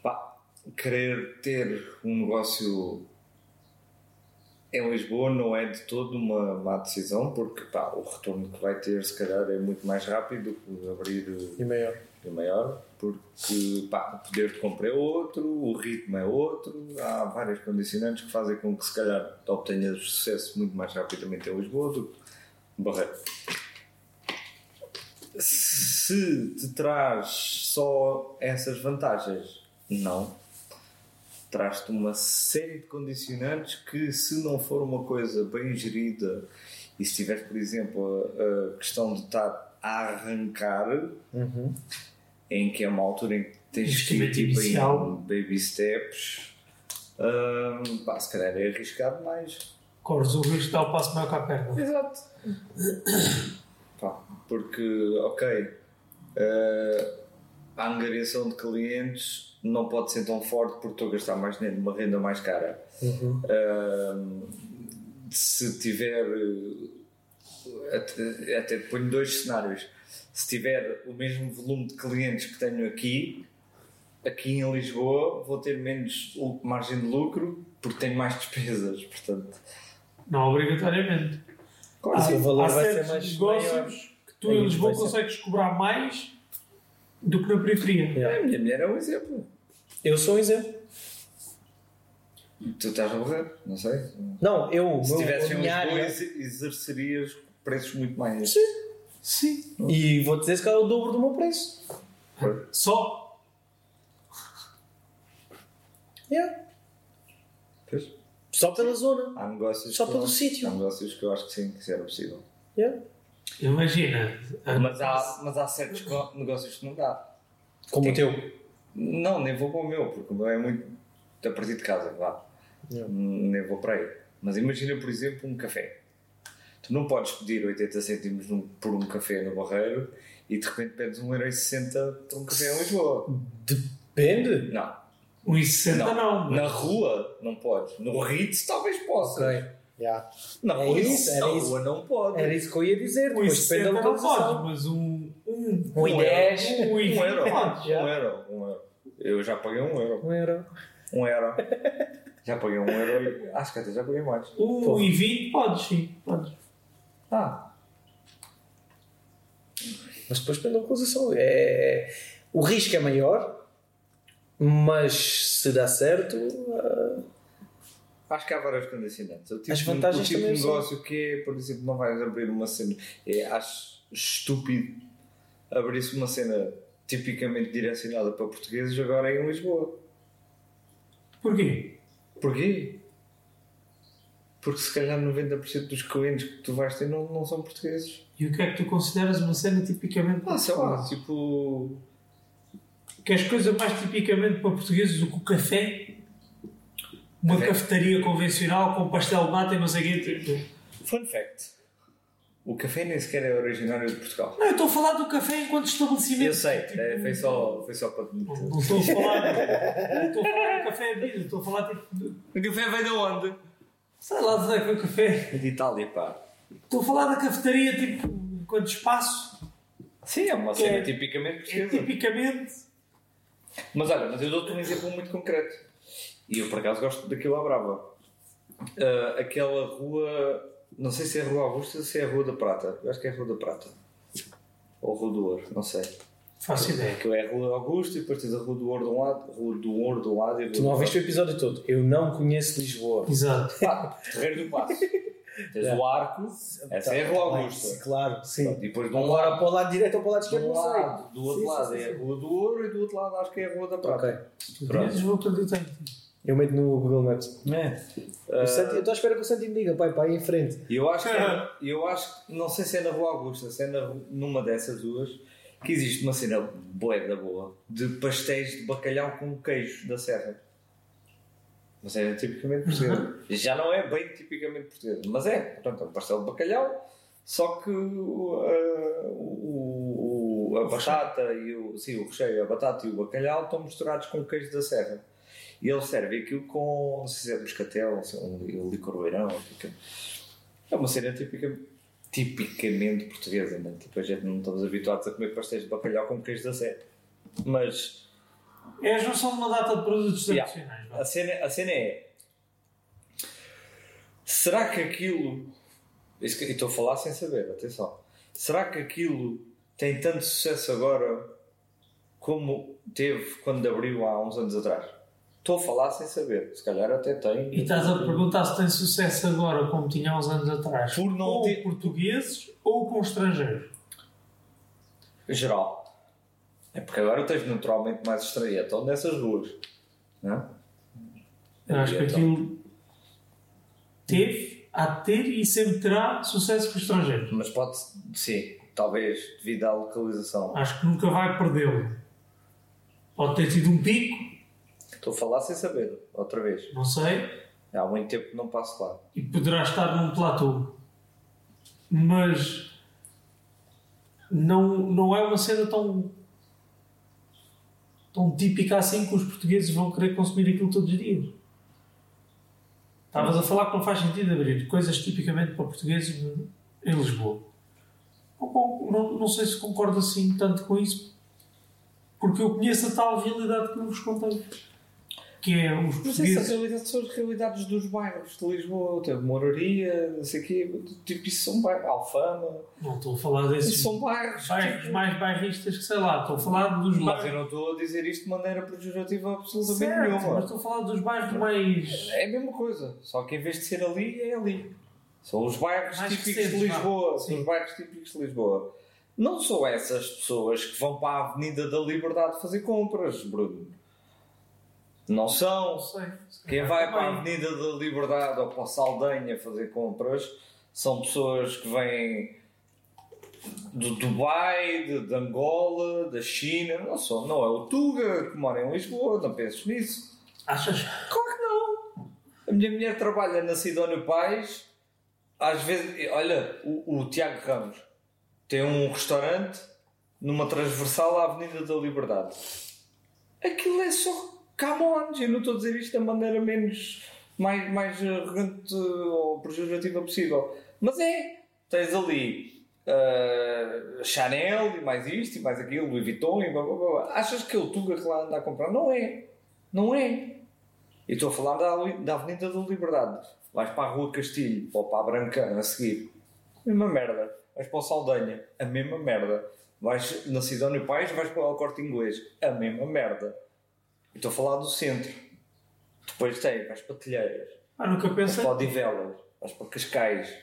Pá, querer ter um negócio em Lisboa não é de todo uma má decisão, porque pá, o retorno que vai ter, se calhar, é muito mais rápido que abrir E maior. é maior, porque pá, o poder de compra é outro, o ritmo é outro, há várias condicionantes que fazem com que se calhar obtenhas sucesso muito mais rapidamente em Lisboa do que no Barreiro. Se te traz só essas vantagens, não. Traz-te uma série de condicionantes que, se não for uma coisa bem gerida e se tiveres, por exemplo, a, a questão de estar a arrancar, em que é uma altura em que tens que ir tipo, inicial. em baby steps, hum, pá, se calhar é arriscado mais. Corres o risco de dar o passo maior que a perna. Exato. Pá, porque, ok, eh, a angariação de clientes não pode ser tão forte porque estou a gastar mais dinheiro numa renda mais cara. Eh, se tiver. eh, Até, até ponho dois cenários. Se tiver o mesmo volume de clientes que tenho aqui, aqui em Lisboa vou ter menos margem de lucro porque tenho mais despesas. Portanto, Não obrigatoriamente. claro, Há, sim. o valor há vai ser certos mais negócios maior. que tu em Lisboa consegues cobrar mais do que na periferia. Yeah. a minha mulher é um exemplo. Eu sou um exemplo. Tu estás a morrer, não sei. Não, eu, Se em minha Lisboa, área. ex- exercerias preços muito mais. Sim. E vou dizer que é o dobro do meu preço. Só. Yeah. Pois. Só pela zona. Há negócios Só pelo sítio. Há negócios que eu acho que sim, que isso era possível. Yeah. Imagina. Mas há, mas há certos negócios que não dá. Como Tem- o teu. Não, nem vou para o meu, porque o meu é muito a partir de casa, vá. Yeah. Nem vou para aí. Mas imagina, por exemplo, um café. Tu não podes pedir 80 cêntimos num- por um café no Barreiro e de repente pedes 1,60€ por um café em Lisboa. Depende. Não. 1,60 Não. não. Na rua não podes. No Ritz talvez possa. Ok. Yeah. Na É isso, não. era isso. rua não pode. Era isso que eu ia dizer. Depois 1,60 depende da não podes, mas um. Um, Um e dez. Um, Um vinte euro. Um euro. Um euro. Eu já paguei um euro. Um euro. Um euro. já paguei um euro e acho que até já paguei mais. Um e 20 podes, sim. Podes. Ah, Mas depois depende da localização. É... O risco é maior, mas se dá certo. ah, acho que há várias condicionantes. O tipo, As vantagens o tipo de também são- negócio que é, por exemplo, não vais abrir uma cena. É, acho estúpido abrir-se uma cena tipicamente direcionada para portugueses agora em Lisboa. Porquê? Porquê? Porque se calhar 90% dos clientes que tu vais ter não, não são portugueses. E o que é que tu consideras uma cena tipicamente Ah, sei lá, tipo. Queres coisa mais tipicamente para portugueses do que o café? Uma Café. cafetaria convencional com pastel de nata e não sei o quê. tipo. Fun fact: o café nem sequer é originário de Portugal. Não, eu estou a falar do café enquanto estabelecimento. Eu sei, é, foi, só, foi só para Não não estou a falar. Não estou a falar do café vida, estou a falar tipo. O café vem de onde? Sei lá de onde é que foi o café. De Itália, pá. Estou a falar da cafetaria tipo enquanto espaço. Sim, é uma cena é- tipicamente É portuguesa. tipicamente. Mas olha, mas eu dou-te um exemplo muito concreto. E eu por acaso gosto daquilo à brava. Ah, aquela rua, não sei se é a Rua Augusta ou se é a Rua da Prata. Eu acho que é a Rua da Prata. Ou Rua do Ouro, não sei. Faço ideia. Aquilo é a Rua Augusta e depois tens a Rua do Ouro de um lado, Rua do Ouro do lado e Tu não ouviste o episódio todo. Eu não conheço Lisboa. Exato. Ah, Terreiro do Passo. Tens Yeah. o arco, essa é a Rua Bem, Augusta. Claro, sim. E depois de um Agora lado, para o lado direito ou para o lado esquerdo, não sei. lado, do outro Sim, lado sim, é sim. a Rua do Ouro e do outro lado acho que é a Rua da Prata. Ok. Tu Pronto. dizes, vou acreditar em ti. Eu meto no Google Maps. É. O Santi- eu estou à espera que o Santi me diga, pai, pai, em frente. E eu acho que, é- eu acho que, não sei se é na Rua Augusta, se é na, numa dessas duas, que existe uma cena boa da boa de pastéis de bacalhau com queijo da Serra. Uma cena tipicamente portuguesa. Já não é bem tipicamente portuguesa, mas é. Portanto, é um pastel de bacalhau, só que uh, o, o- a batata e o, sim, o recheio, a batata e o bacalhau estão misturados com queijo da Serra. E ele serve aquilo com, não sei se é moscatel, um li- licor beirão, fica- é uma cena típica, tipicamente portuguesa, né? tipo, a gente não estamos habituados a comer pastéis de bacalhau com queijo da Serra. Mas É a junção de uma data de produtos Yeah. tradicionais. a cena, a cena é: será que aquilo. E estou a falar sem saber, atenção. Será que aquilo tem tanto sucesso agora como teve quando abriu há uns anos atrás? Estou a falar sem saber, se calhar até tem. E estás a perguntar se tem sucesso agora como tinha há uns anos atrás. Por não ou ter- portugueses ou com estrangeiros. geral. É porque agora tens naturalmente mais estranho. Estão nessas ruas. Não é? Eu acho que Então, aquilo teve, há de ter e sempre terá sucesso com estrangeiros. Mas pode, sim, talvez devido à localização. Acho que nunca vai perdê-lo. Pode ter tido um pico, Estou a falar sem saber, outra vez. não sei, Há muito tempo que não passo lá. e poderá estar num platô. Mas não, não é uma cena tão, tão típica assim que os portugueses vão querer consumir aquilo todos os dias. Estavas a falar que não faz sentido abrir coisas tipicamente para portugueses em Lisboa. Não, não, não sei se concordo assim tanto com isso, porque eu conheço a tal realidade que eu vos contei. Que é os Mas essas portugueses. realidades são as realidades dos bairros de Lisboa. Tem Moraria, não sei o quê. Tipo, isso são bairros. Alfama. Não estou a falar desses Isso são bairros. bairros tipo- mais bairristas que sei lá. Estou a falar dos Mas bairros. eu não estou a dizer isto de maneira pejorativa absolutamente Certo, nenhuma. mas estou a falar dos bairros mais. É a mesma coisa, só que em vez de ser ali, é ali. São os bairros Mais típicos de recentes. Lisboa. São Sim. os bairros típicos de Lisboa. Não são essas pessoas que vão para a Avenida da Liberdade fazer compras, Bruno. Não são. Sei. se Quem vai para a também. Avenida da Liberdade ou para a Saldanha fazer compras são pessoas que vêm do Dubai, de, de Angola, da China. Não, são, não é o Tuga que mora em Lisboa, não penses nisso. Achas? Claro que não. A minha mulher trabalha na Sidónio Pais. Às vezes, olha, o, o Tiago Ramos tem um restaurante numa transversal à Avenida da Liberdade. Aquilo é só camões. Eu não estou a dizer isto da maneira menos, mais, mais arrogante ou pejorativa possível. Mas é. Tens ali ah, Chanel e mais isto e mais aquilo, Louis Vuitton e blá blá blá. Achas que é o Tuga que lá anda a comprar? Não é. Não é. E estou a falar da, da Avenida da Liberdade. Vais para a Rua Castilho ou para a Brancana a seguir. Mesma merda. Vais para o Saldanha. A mesma merda. Vais na Sidónio Pais, vais para o Corte Inglês. A mesma merda. Estou a falar do centro. Depois tem, vais para Telheiras. Ah, nunca Vais pensei. para Odivelas. Vais para Cascais.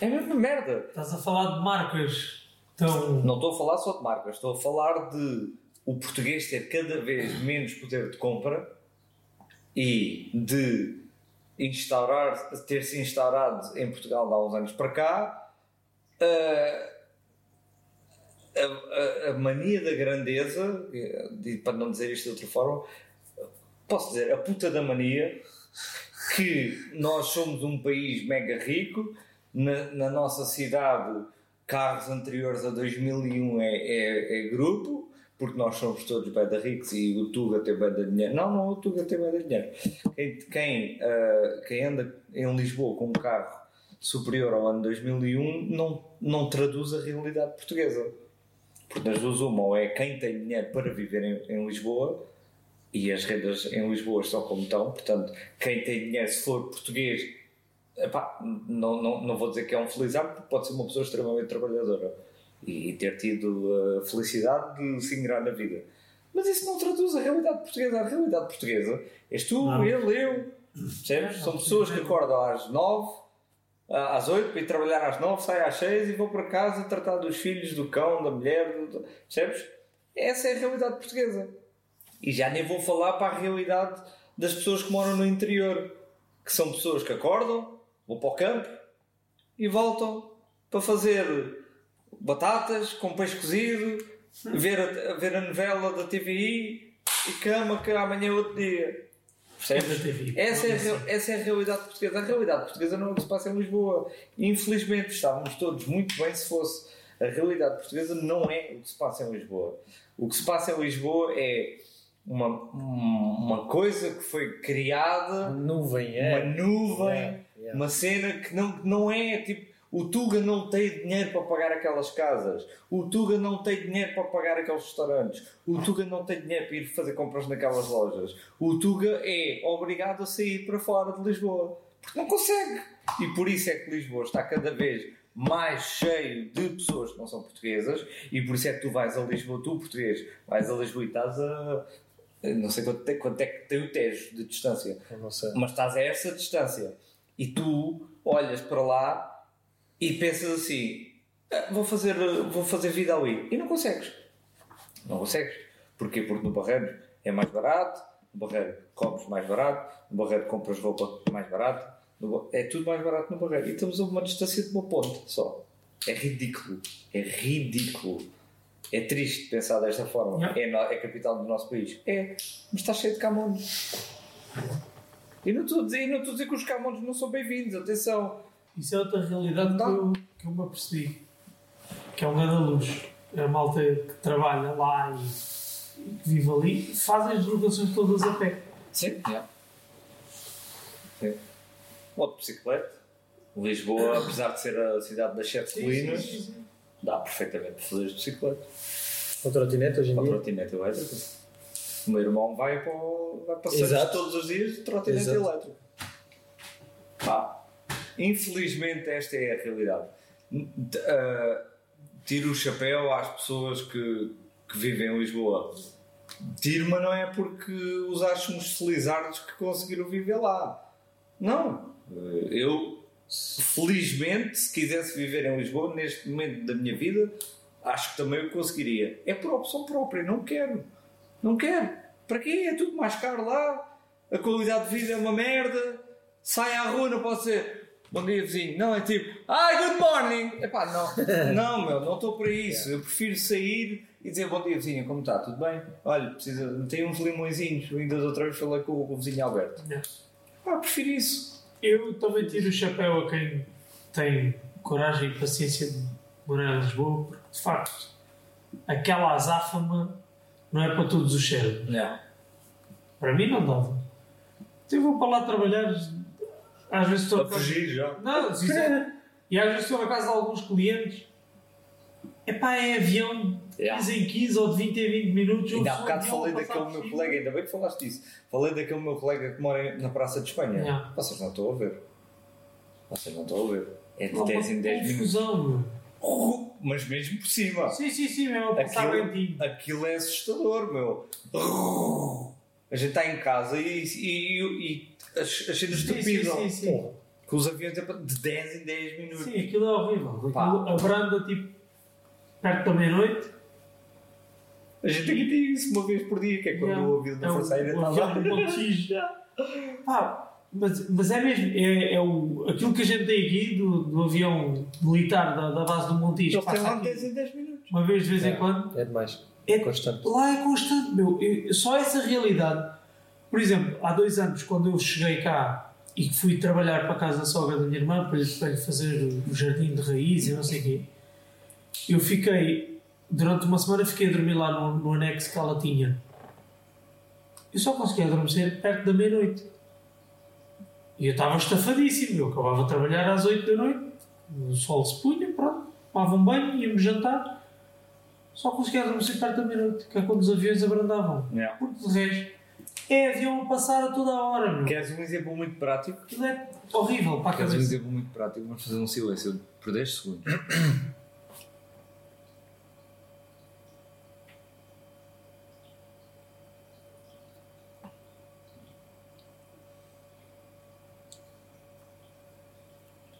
É a mesma merda. Estás a falar de marcas tão. Não estou a falar só de marcas. Estou a falar de o português ter cada vez menos poder de compra e de instaurar, ter se instaurado em Portugal há uns anos para cá a, a, a- mania da grandeza, e para não dizer isto de outra forma, posso dizer a puta da mania que nós somos um país mega rico, na, na nossa cidade carros anteriores a 2001 é, é, é grupo, porque nós somos todos bem da ricos e o Tuga tem bem de dinheiro. Não, não, o Tuga tem bem de dinheiro. Quem, quem, ah, quem anda em Lisboa com um carro superior ao ano 2001 não, não traduz a realidade portuguesa. Porque das duas, uma, ou é quem tem dinheiro para viver em, em Lisboa e as rendas em Lisboa estão como estão, portanto, quem tem dinheiro, se for português, epá, não, não, não vou dizer que é um felizardo, porque pode ser uma pessoa extremamente trabalhadora e ter tido a felicidade de se ingrar na vida. Mas isso não traduz a realidade portuguesa. A realidade portuguesa és tu, Não. ele, eu. Percebes? São pessoas que acordam às nove, às 8 para ir trabalhar às 9, saio às 6 e vou para casa tratar dos filhos, do cão, da mulher, do... percebes? Essa é a realidade portuguesa. E já nem vou falar para a realidade das pessoas que moram no interior, que são pessoas que acordam, vão para o campo e voltam para fazer batatas com peixe cozido, ver a, ver a novela da TVI e cama que amanhã é outro dia. Percebes? É da TV. Essa é, a, essa é a realidade portuguesa. A realidade portuguesa não é o que se passa em Lisboa. Infelizmente, estávamos todos muito bem se fosse. A realidade portuguesa não é o que se passa em Lisboa. O que se passa em Lisboa é uma, uma coisa que foi criada Nuvem, uma é. nuvem, Yeah, yeah. uma cena que não, não é tipo. O Tuga não tem dinheiro para pagar aquelas casas. O Tuga não tem dinheiro para pagar aqueles restaurantes. O Tuga não tem dinheiro para ir fazer compras naquelas lojas. O Tuga é obrigado a sair para fora de Lisboa. Porque não consegue. E por isso é que Lisboa está cada vez mais cheio de pessoas que não são portuguesas. E por isso é que tu vais a Lisboa, tu português, vais a Lisboa e estás a. Não sei quanto, tem- quanto é que tem o Tejo de distância Eu Não sei. mas estás a essa distância e tu olhas para lá e pensas assim: "Ah, vou fazer, vou fazer vida ali. E não consegues. Não consegues. Porquê? Porque no Barreiro é mais barato, no Barreiro comes mais barato, no Barreiro compras roupa mais barato, no é tudo mais barato no Barreiro. E estamos a uma distância de uma ponte só. É ridículo. É ridículo. É triste pensar desta forma. Yeah. É, no- é a capital do nosso país. É, mas está cheio de camões. E não estou a dizer, não estou a dizer que os camões não são bem-vindos, atenção. Isso é outra realidade que eu, que eu me apercebi. Que é um grande luz. A malta que trabalha lá e, e que vive ali fazem as deslocações todas a pé. Sim, Sim. Ou de bicicleta. Lisboa, apesar de ser a cidade das sete colinas, dá perfeitamente para fazer de bicicleta. Com trotinete hoje em dia? trotinete elétrica. O meu irmão vai para, o- vai para todos os dias de trotinete elétrica. Pá, infelizmente esta é a realidade. Ah, tiro o chapéu às pessoas que, que vivem em Lisboa. Tiro, mas não é porque os acho uns felizardos que conseguiram viver lá. Não. Eu, felizmente, se quisesse viver em Lisboa, neste momento da minha vida, acho que também o conseguiria. É por opção própria, não quero. Não quero. Para quê? É tudo mais caro lá. A qualidade de vida é uma merda. Sai à rua, não pode ser. Bom dia, vizinho. Não, é tipo, ai, good morning. Epá, não. Não, meu, não estou para isso. Eu prefiro sair e dizer bom dia, vizinho, como está? Tudo bem? Olha, precisa, tem uns limõezinhos. Ainda da outra vez falei com, com o vizinho Alberto. Não. Ah, prefiro isso. Eu também tiro o chapéu a quem tem coragem e paciência de morar em Lisboa, porque de facto aquela azáfama não é para todos os cérebros. Não. Para mim não dava. Então eu vou para lá trabalhar, às vezes estou A fugir já. Não, se quiser. E às vezes estou na casa de alguns clientes. Epá, é avião de Yeah. 15 em 15 ou de 20 em 20 minutos. Ainda há um bocado falei daquele meu colega, ainda bem que falaste disso. Falei daquele meu colega que mora na Praça de Espanha. Yeah. Vocês não estão a ver. Vocês não estão a ver. É de Não, 10 em uma 10 minutos. confusão, meu. Mas mesmo por cima. Sim, sim, sim, passar Aquilo, aquilo é assustador, meu. A gente está em casa e, e, e as, as cenas sim, estupidam. sim, sim. Com os aviões é de 10 em 10 minutos. Sim, aquilo é horrível. Pá. Aquilo abranda tipo perto da meia-noite. A gente aqui tem isso uma vez por dia, que é quando Yeah. o avião da É o- Força Aérea está lá. do. Pá, mas, mas é mesmo, é, é o, aquilo que a gente tem aqui do, do avião militar da, da base do Montijo. Ele tem lá aqui 10 em 10 minutos. uma vez de vez em É. quando. É demais. É, Constante. Lá é constante, meu. Eu- só essa realidade. Por exemplo, há dois anos, quando eu cheguei cá e fui trabalhar para a casa da sogra da minha irmã para lhe, para lhe fazer o jardim de raiz e não sei o quê, eu fiquei, durante uma semana, fiquei a dormir lá no, no anexo que ela tinha. Eu só conseguia adormecer perto da meia-noite. E eu estava estafadíssimo. Eu acabava de trabalhar às 8 da noite, o sol se punha, pronto, tomava um banho, íamos jantar. Só conseguia adormecer perto da meia-noite, que é quando os aviões abrandavam. Yeah. Porque de resto, é avião a passar a toda a hora, meu. Queres um exemplo muito prático? Aquilo é horrível para a Queres um exemplo muito prático? Vamos fazer um silêncio por 10 segundos.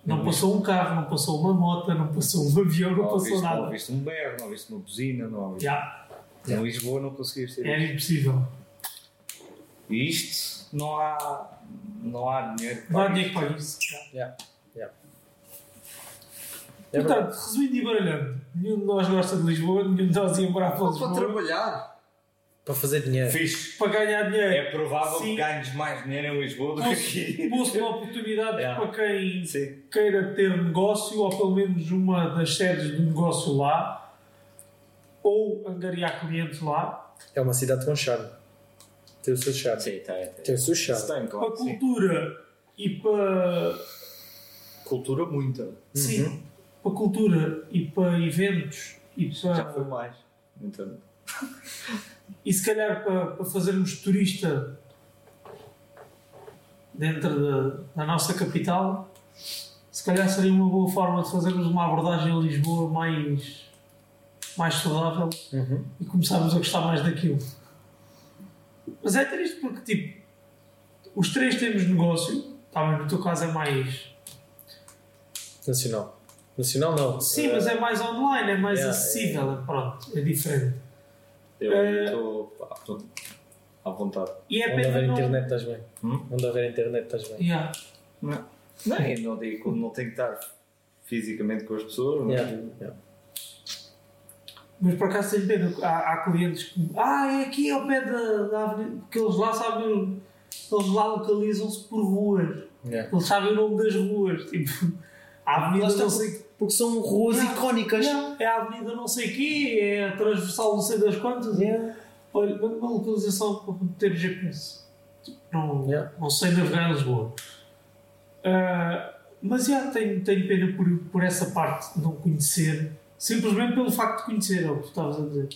Não passou um carro, não passou uma moto, não passou um avião, não, passou ouviste, não nada. ouviste um berro, não ouviste uma buzina, não ouviste. Já, Em Lisboa não conseguias ter era isto. impossível. E isto não há, não há dinheiro Não há para dinheiro para isso. Yeah. Yeah. É Portanto, resumindo e baralhando, nenhum de nós gosta de Lisboa, nenhum de nós ia morar para Para Lisboa trabalhar. Para fazer dinheiro. Fixe. para ganhar dinheiro. É provável Sim. que ganhes mais dinheiro em Lisboa do que aqui. Pôs uma oportunidade Yeah. para quem Sim. queira ter negócio, ou pelo menos uma das sedes do negócio lá, ou angariar clientes lá. É uma cidade com charme. Tem o seu charme. Sim, tem. Tem o seu Isso charme. tem, Para claro. Sim. cultura e para. Cultura muita. Sim, para cultura e para eventos e para. Já foi mais. Então, E se calhar para, para fazermos turista dentro da, da nossa capital, se calhar seria uma boa forma de fazermos uma abordagem a Lisboa mais, mais saudável Uhum. e começarmos a gostar mais daquilo. Mas é triste porque, tipo, os três temos negócio, tá bem, no teu caso é mais. Nacional. Nacional não. Sim, mas é mais online, é mais Yeah, acessível, pronto, é diferente. eu Eh, estou estou à vontade. E é Onde houver não. internet estás bem. Hum? Onde houver internet estás bem. Yeah. Não, não, não digo, não tenho que estar fisicamente com as pessoas. não é? Yeah, yeah. Mas por acaso tenho pena, há, há clientes que. Ah, é aqui ao pé da, da avenida. Porque eles lá sabem. Eles lá localizam-se por ruas. Yeah. Eles sabem o nome das ruas. Tipo, a avenida não sei. Porque são ruas Não, icónicas. Não, é a avenida não sei quê, é a transversal não sei das quantas. Yeah. Olha, manda uma localização para ter GPS. Tipo, Não, Yeah. não sei navegar em Lisboa. Ah, mas já tenho, tenho pena por, por essa parte de não conhecer, simplesmente pelo facto de conhecer, é o que tu estavas a dizer.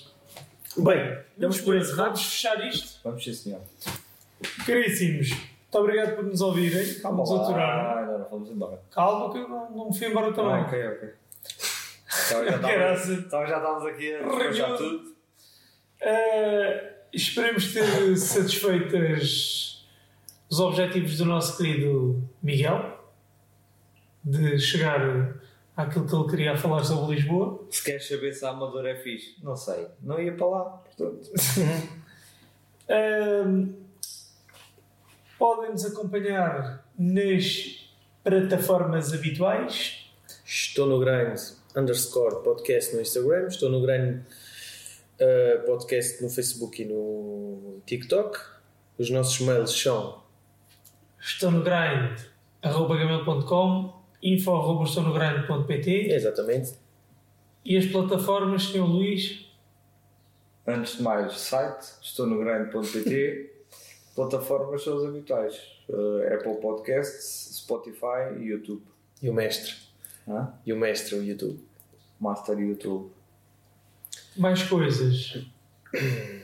Bem, damos por encerrado. Vamos fechar isto. Vamos sim, senhor. Caríssimos, muito obrigado por nos ouvirem, por nos aturaram. Não, não, vamos embora. Calma que eu não, não me fui embora também. Ah, ok, ok. Então já, estávamos, então já estávamos aqui a Ranhoso. tudo. Uh, esperemos ter satisfeitas os objetivos do nosso querido Miguel de chegar àquilo que ele queria falar sobre Lisboa. Se queres saber se a Amador é fixe, não sei. Não ia para lá, portanto. Um, podem nos acompanhar nas plataformas habituais. Estou no grind underscore podcast no Instagram. Estou no grind eh, podcast no Facebook e no TikTok. Os nossos mails são Estou no grind arroba gmail.com info arroba estou no grind.pt exatamente e as plataformas, Sr. Luís, Antes de mais, site, estou no grande.pt. Plataformas são as habituais: Uh, Apple Podcasts, Spotify e YouTube. e o mestre. Hã? E o mestre, o YouTube. Master YouTube. mais coisas.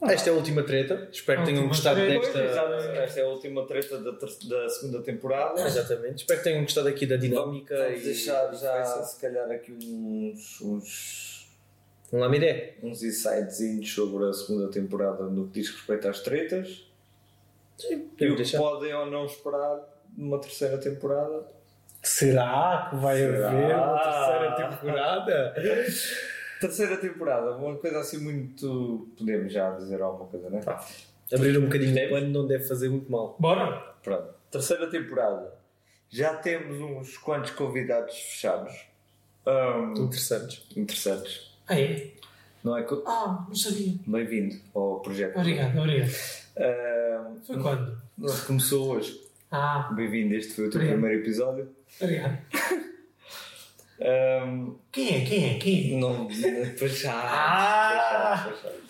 Esta é a última treta. Espero que tenham gostado desta. Esta é a última treta da, ter- da segunda temporada. Exatamente. Espero que tenham gostado aqui da dinâmica Vamos e deixar já, se calhar, aqui uns, uns, um lamidé. uns insightzinhos sobre a segunda temporada no que diz respeito às tretas. Sim, E o que podem ou não esperar numa terceira temporada. Será que vai Será? haver uma terceira temporada? Terceira temporada, uma coisa assim muito. Podemos já dizer alguma coisa, não é? Abrir um bocadinho o pano não deve fazer muito mal. Bora? Pronto. Terceira temporada. Já temos uns quantos convidados fechados. Ahm, Interessantes. interessantes. Ah, é? Não é? co- Ah, não sabia. Bem-vindo ao projeto. Obrigado, obrigado. Ahm, Foi quando? começou hoje. Ah, Bem-vindo, este foi o teu Obrigado. primeiro episódio. obrigado. Ahm, Quem é? Quem é? Quem é? não, pois já. Ah! pois já, pois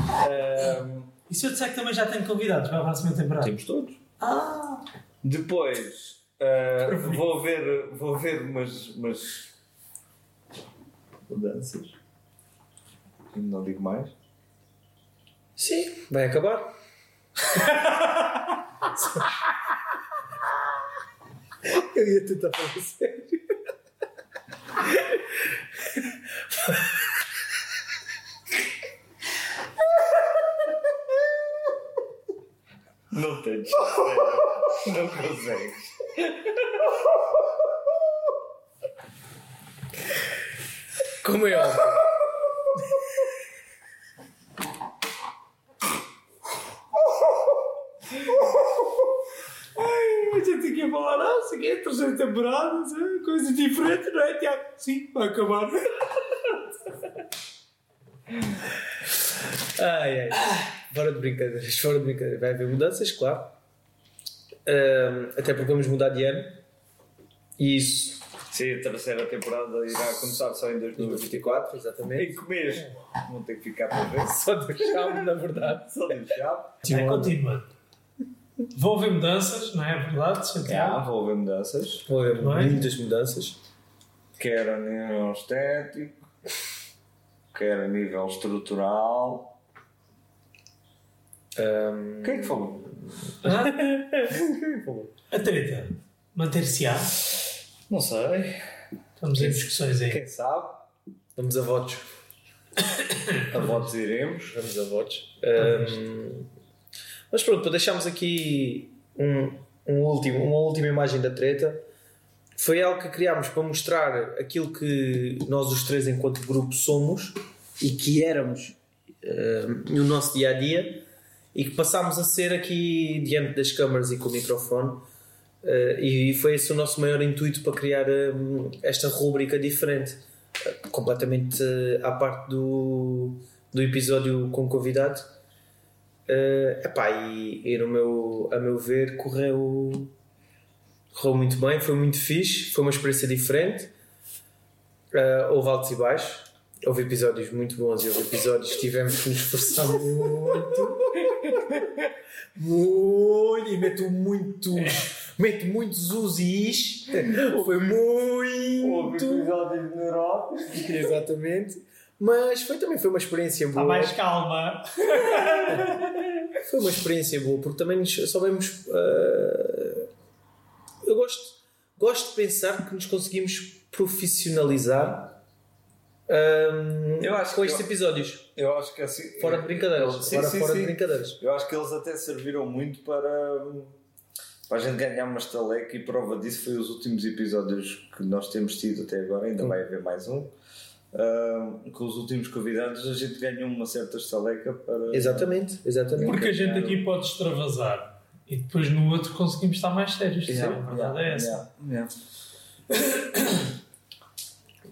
já. Ahm, E se eu disser que também já tenho convidados para a próxima temporada? temos todos. Ah! Depois ah, vou ver, vou ver umas, umas mudanças. Não digo mais. Sim, vai acabar. Eu ia tentar falar sério. Não tente. Não consegues. Como é eu óbvio. A gente aqui a falar, ah, sei que é terceira temporada, sei, coisas diferentes, não é, Tiago? Sim, vai acabar. Ai, ai. Fora de brincadeiras, fora de brincadeiras. Vai haver mudanças, claro. Ahm, até porque vamos mudar de ano. E isso. Sim, a terceira temporada irá começar só em 2024. 2024, exatamente. Em que mês? Vão ter que ficar para ver. Só deixámos, na verdade. Só deixar. É, continuando. Vão haver mudanças, não é verdade, Já, Santiago? vou haver mudanças. Vou haver muitas mudanças. Quer a nível estético, quer a nível estrutural. Ahm, Quem é que falou? Hã? Quem é que falou? A treta. Manter-se-á. Não sei. Estamos em discussões aí. Quem sabe? vamos a votos. A votos iremos. Vamos a votos. Ahm, mas pronto, deixámos aqui um, um último, uma última imagem da treta. Foi algo que criámos para mostrar aquilo que nós os três, enquanto grupo, somos e que éramos ahm, no nosso dia a dia e que passámos a ser aqui diante das câmaras e com o microfone. Ah, e foi esse o nosso maior intuito para criar ahm, esta rúbrica diferente, completamente ah, à parte do, do episódio com convidado. Uh, epá, e, e no meu, a meu ver correu, correu muito bem, foi muito fixe, foi uma experiência diferente. Uh, houve altos e baixos, houve episódios muito bons e houve episódios que tivemos que nos esforçar muito. Muito, e meto muitos, meto muitos us e is. Foi muito. episódios neuróticos. Exatamente. Mas foi, também foi uma experiência boa. Há mais calma. Foi uma experiência boa, porque também nos soubemos. ah, eu gosto, gosto de pensar que nos conseguimos profissionalizar ahm, Eu acho com que estes eu- episódios. Eu acho que assim. Fora de brincadeiras. Sim, fora sim, fora sim. de brincadeiras. Eu acho que eles até serviram muito para, para a gente ganhar uma estaleca e prova disso foi os últimos episódios que nós temos tido até agora, ainda vai haver mais um. Com os últimos convidados a gente ganhou uma certa estaleca para. Exatamente, exatamente. Porque a gente aqui pode extravasar e depois no outro conseguimos estar mais sérios. Yeah, Sim, a verdade é essa. yeah, yeah.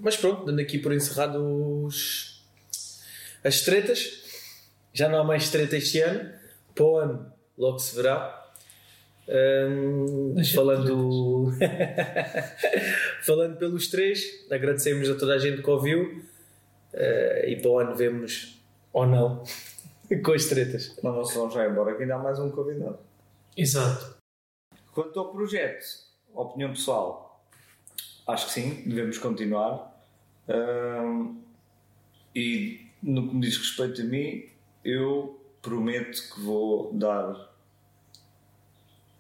Mas pronto, dando aqui por encerrados as tretas. Já não há mais treta este ano. Para o ano, logo se verá. De falando, falando pelos três, agradecemos a toda a gente que ouviu. Ah, e para o ano vemos ou não com as tretas. Mas não se vão já embora que ainda há mais um convidado. Exato. Quanto ao projeto, opinião pessoal, acho que sim, devemos continuar. Ahm, e no que me diz respeito a mim, eu prometo que vou dar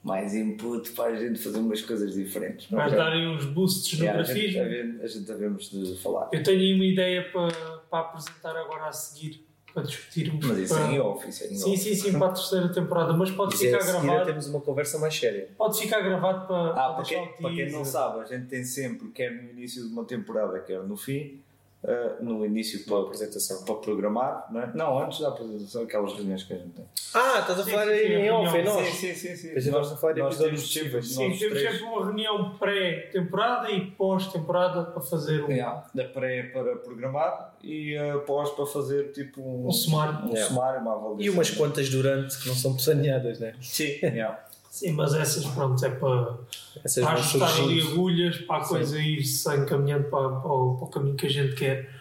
mais input para a gente fazer umas coisas diferentes. Vais Ok? darem uns boosts no Yeah, a, gente, grafismo. a, gente, a gente devemos de falar. Eu tenho aí uma ideia para, para apresentar agora a seguir, para discutirmos. Mas isso para... é em off, isso é em Sim, off. sim, sim, para a terceira temporada. Mas pode E ficar a seguir gravado. temos uma conversa mais séria. Pode ficar gravado para, Ah, para para deixar quem, para não sabe, a gente tem sempre, quer no início de uma temporada, quer no fim, ah, no início para a apresentação, para programar, não é? Não, antes da apresentação, aquelas reuniões que a gente tem. Ah, estás a Sim, falar sim, sim, em off, é nós. Sim, sim, sim. A gente Nós, de nós episódios temos. Sim, nós temos sempre uma reunião pré-temporada e pós-temporada para fazer um, yeah, da pré para programar e a pós para fazer tipo um, um sumário. um Yeah. sumário, uma avaliação. E umas quantas durante que não são planeadas, né? Sim, yeah. Sim, mas essas, pronto, é para, Essas para ajustar ali surgindo. agulhas, para a coisa ir-se encaminhando para, para, o, para o caminho que a gente quer.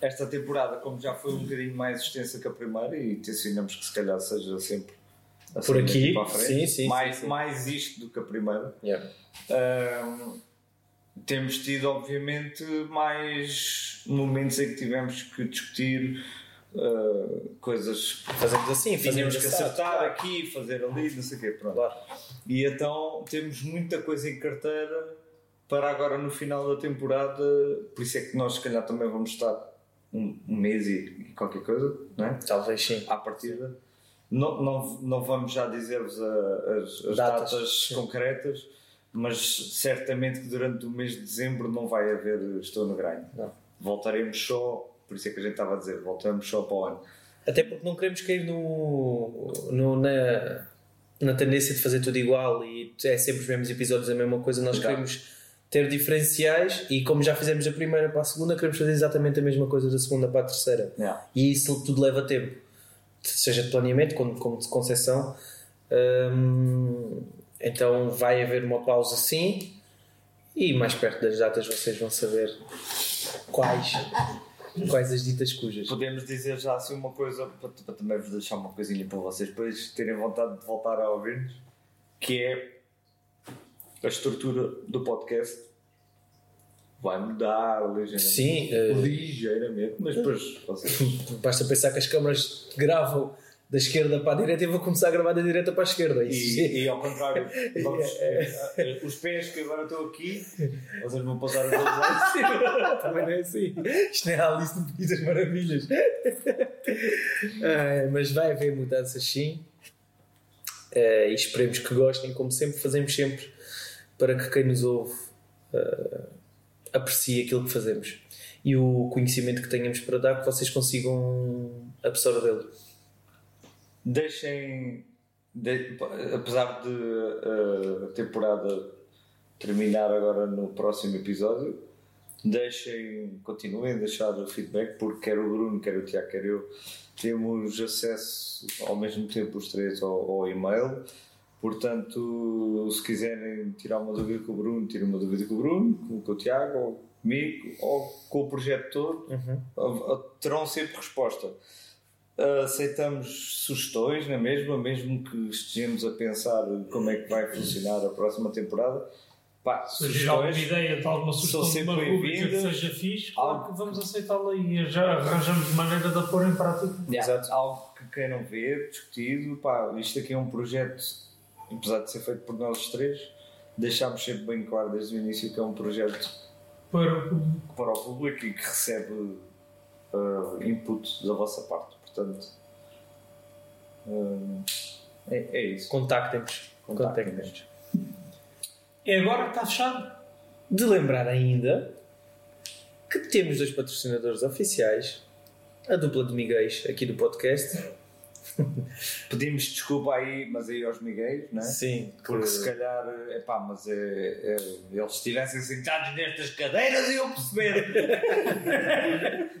Esta temporada, como já foi um bocadinho mais extensa que a primeira, e tensionamos que se calhar seja sempre assim, Por aqui, para a frente, sim, sim, mais, sim, sim. mais isto do que a primeira. Yeah. Ahm, temos tido, obviamente, mais momentos em que tivemos que discutir ah, coisas Fazemos assim, fazemos que acertar claro. aqui, fazer ali, não sei o quê. Pronto. Claro. E então temos muita coisa em carteira para agora no final da temporada. Por isso é que nós, se calhar, também vamos estar um, um mês e, qualquer coisa, não é? Talvez sim. À partida. Não, não, não vamos já dizer-vos a- as, as Datas, datas, concretas, mas certamente que durante o mês de dezembro não vai haver Estou no Granho. Não. voltaremos só, por isso é que a gente estava a dizer, voltaremos só para o ano. Até porque não queremos cair no, no- na, na tendência de fazer tudo igual e é sempre os mesmos episódios a mesma coisa. Nós queremos ter diferenciais e, como já fizemos da primeira para a segunda, queremos fazer exatamente a mesma coisa da segunda para a terceira. Yeah. E isso tudo leva tempo, seja de planeamento como, como de concepção. Hum, então vai haver uma pausa sim e mais perto das datas vocês vão saber quais, quais as ditas cujas. Podemos dizer já assim uma coisa, para, para também vos deixar uma coisinha para vocês depois terem vontade de voltar a ouvir-nos, que é a estrutura do podcast vai mudar ligeiramente. Sim, eh, Ligeiramente, mas depois vocês. Basta pensar que as câmaras gravam da esquerda para a direita e vou começar a gravar da direita para a esquerda. Isso, E, e ao contrário, vamos, eh, os pés que agora estão aqui, vocês vão passar os cima. também não é assim. Isto não é a Alice País das Maravilhas. Ah, mas vai haver mudanças sim. Ah, e esperemos que gostem, como sempre fazemos sempre, para que quem nos ouve ah, aprecie aquilo que fazemos. E o conhecimento que tenhamos para dar, que vocês consigam absorvê-lo. Deixem, de- apesar de uh, a temporada terminar agora no próximo episódio, deixem, continuem a deixar o feedback, porque quer o Bruno, quer o Tiago, quer eu, temos acesso ao mesmo tempo os três ao, ao e-mail. Portanto, se quiserem tirar uma dúvida com o Bruno, tirem uma dúvida com o Bruno, com, o Tiago, ou comigo, ou com o projeto todo, uh, uh, terão sempre resposta. Uh, aceitamos sugestões na mesma, mesmo que estejamos a pensar como é que vai funcionar a próxima temporada. Pá, Se alguma ideia de alguma sugestão de uma rubrica que seja fixe, claro que vamos aceitá-la e já arranjamos maneira de a pôr em prática. Yeah, Exato. algo que queiram ver, discutido. Pá, isto aqui é um projeto, apesar de ser feito por nós três, deixámos sempre bem claro desde o início que é um projeto Para o para o público e que recebe uh, input da vossa parte. Portanto, uh, é, é isso. Contactem-nos. Contactem-nos. Contactem-nos. É agora que está fechado. De lembrar ainda que temos dois patrocinadores oficiais, a dupla de Miguéis aqui do podcast. Pedimos desculpa aí, mas aí aos Miguéis, não é? Sim, Porque se calhar, é pá, mas é, é, eles estivessem sentados nestas cadeiras e eu perceber.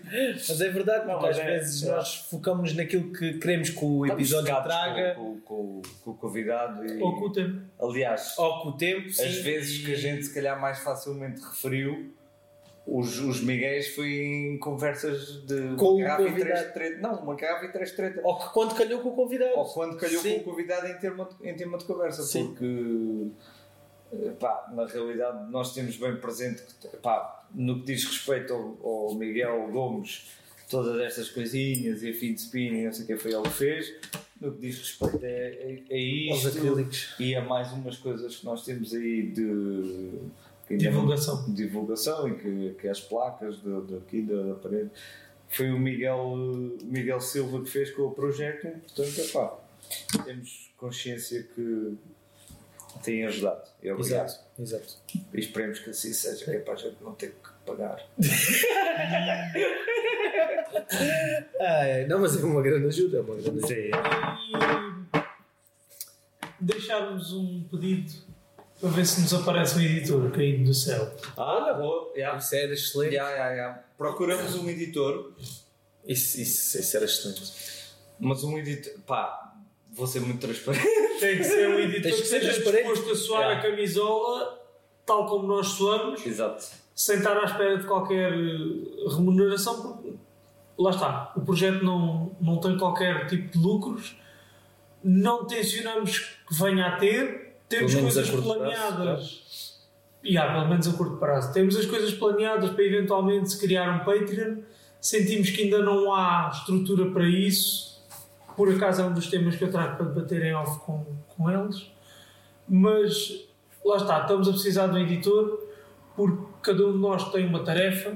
Mas é verdade, Não, porque às é- vezes é. nós focamos naquilo que queremos que o episódio Estamos traga, focados Com, com, com o convidado e, Ou com o tempo. aliás, ou com o tempo. as sim, vezes e- que a gente se calhar mais facilmente referiu os, os Miguéis foi em conversas de Com uma garrafa e três de treta. Não, uma garrafa e três de treta. Ou quando calhou com o convidado. Ou quando calhou Sim. com o convidado em, termo, em tema de conversa, Sim. porque pá, na realidade nós temos bem presente que pá, no que diz respeito ao, ao Miguel Gomes, todas estas coisinhas e a fim de spinning, não sei o que foi ele que fez. No que diz respeito é, é, é Aos isto e a mais umas coisas que nós temos aí de Divulgação. divulgação e que, que as placas de, de aqui da, da parede foi o Miguel, Miguel Silva que fez com o projeto, portanto, epá, temos consciência que tem ajudado. E obrigado. Exato, exato. E esperemos que assim seja, que é para a gente não ter que pagar. Ah, é. Não, mas é uma grande ajuda. É uma grande ajuda. E deixarmos um pedido para ver se nos aparece um editor caído do céu. Ah, boa, yeah. Isso era excelente. Yeah, yeah, yeah. Procuramos um editor, Isso, isso, isso era excelente. mas um editor, pá, vou ser muito transparente. Tem que ser um editor Tens que que ser seja transparente. disposto a suar Yeah. a camisola tal como nós suamos, Exato. sem estar à espera de qualquer eh, remuneração, porque lá está, o projeto não, não tem qualquer tipo de lucros, não tencionamos que venha a ter, temos coisas planeadas. E há, pelo menos a curto prazo. Temos as coisas planeadas para eventualmente se criar um Patreon. Sentimos que ainda não há estrutura para isso. Por acaso é um dos temas que eu trago para debater em off com, com eles. Mas lá está, estamos a precisar de um editor porque cada um de nós tem uma tarefa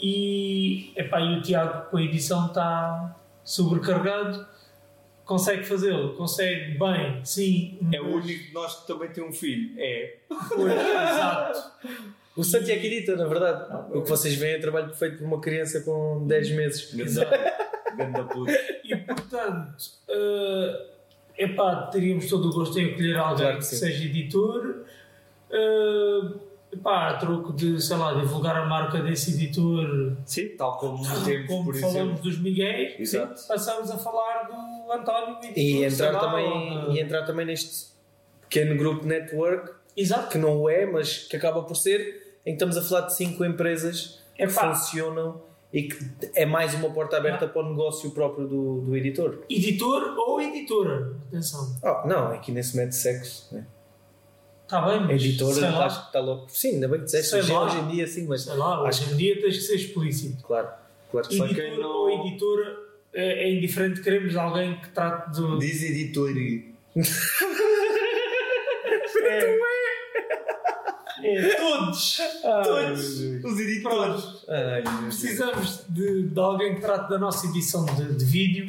e, epá, e o Tiago com a edição está sobrecargado. Consegue fazê-lo, consegue bem, sim. É o único de nós que também tem um filho. É. Pois, exato. O Santi é que edita, na verdade. O que vocês veem é trabalho feito por uma criança com 10 meses. Ganda puto. E portanto, eh, epá, teríamos todo o gosto em acolher alguém Claro que, que seja editor. eh, epá, a troco de, sei lá, divulgar a marca desse editor, Sim, tal como temos, como por falamos exemplo. dos Miguel, Exato. passamos a falar do António editor. E entrar, lá, também, ou- e entrar também neste pequeno grupo network, Exato. que não é, mas que acaba por ser, em que estamos a falar de 5 empresas que Epá. funcionam e que é mais uma porta aberta para o negócio próprio do, do editor. Editor ou editora, atenção. Oh, não, aqui nem se mete sexo. Né? Está bem, mas Editora, sei lá, acho que está louco. Sim, ainda bem que disseste, lá. hoje em dia sim, mas sei lá, acho hoje em dia tens que ser explícito. Claro, claro que sim. Para Editor quem não- ou editora é, é indiferente, queremos alguém que trate do. Diz editor. É, todos! todos! Os editores. Ai. Precisamos de, de alguém que trate da nossa edição de, de vídeo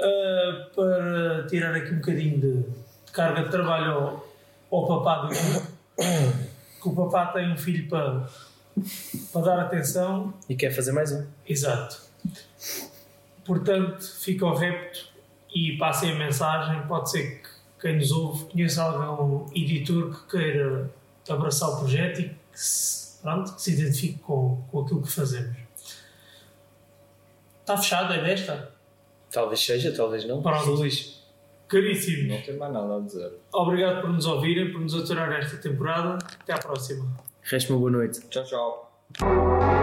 ah, para tirar aqui um bocadinho de, de carga de trabalho ao, ao papá do grupo. Que o papá tem um filho para, para dar atenção. E quer fazer mais um. Exato. Portanto, fica ao repto e passem a mensagem. Pode ser que quem nos ouve conheça algum editor que queira abraçar o projeto e que se, pronto, que se identifique com, com aquilo que fazemos. Está fechado, é desta? Talvez seja, talvez não. Pronto. Luís. Caríssimos, Não tem mais nada a dizer. obrigado por nos ouvirem, por nos aturar esta temporada. Até à próxima. Resta uma boa noite. Tchau, tchau.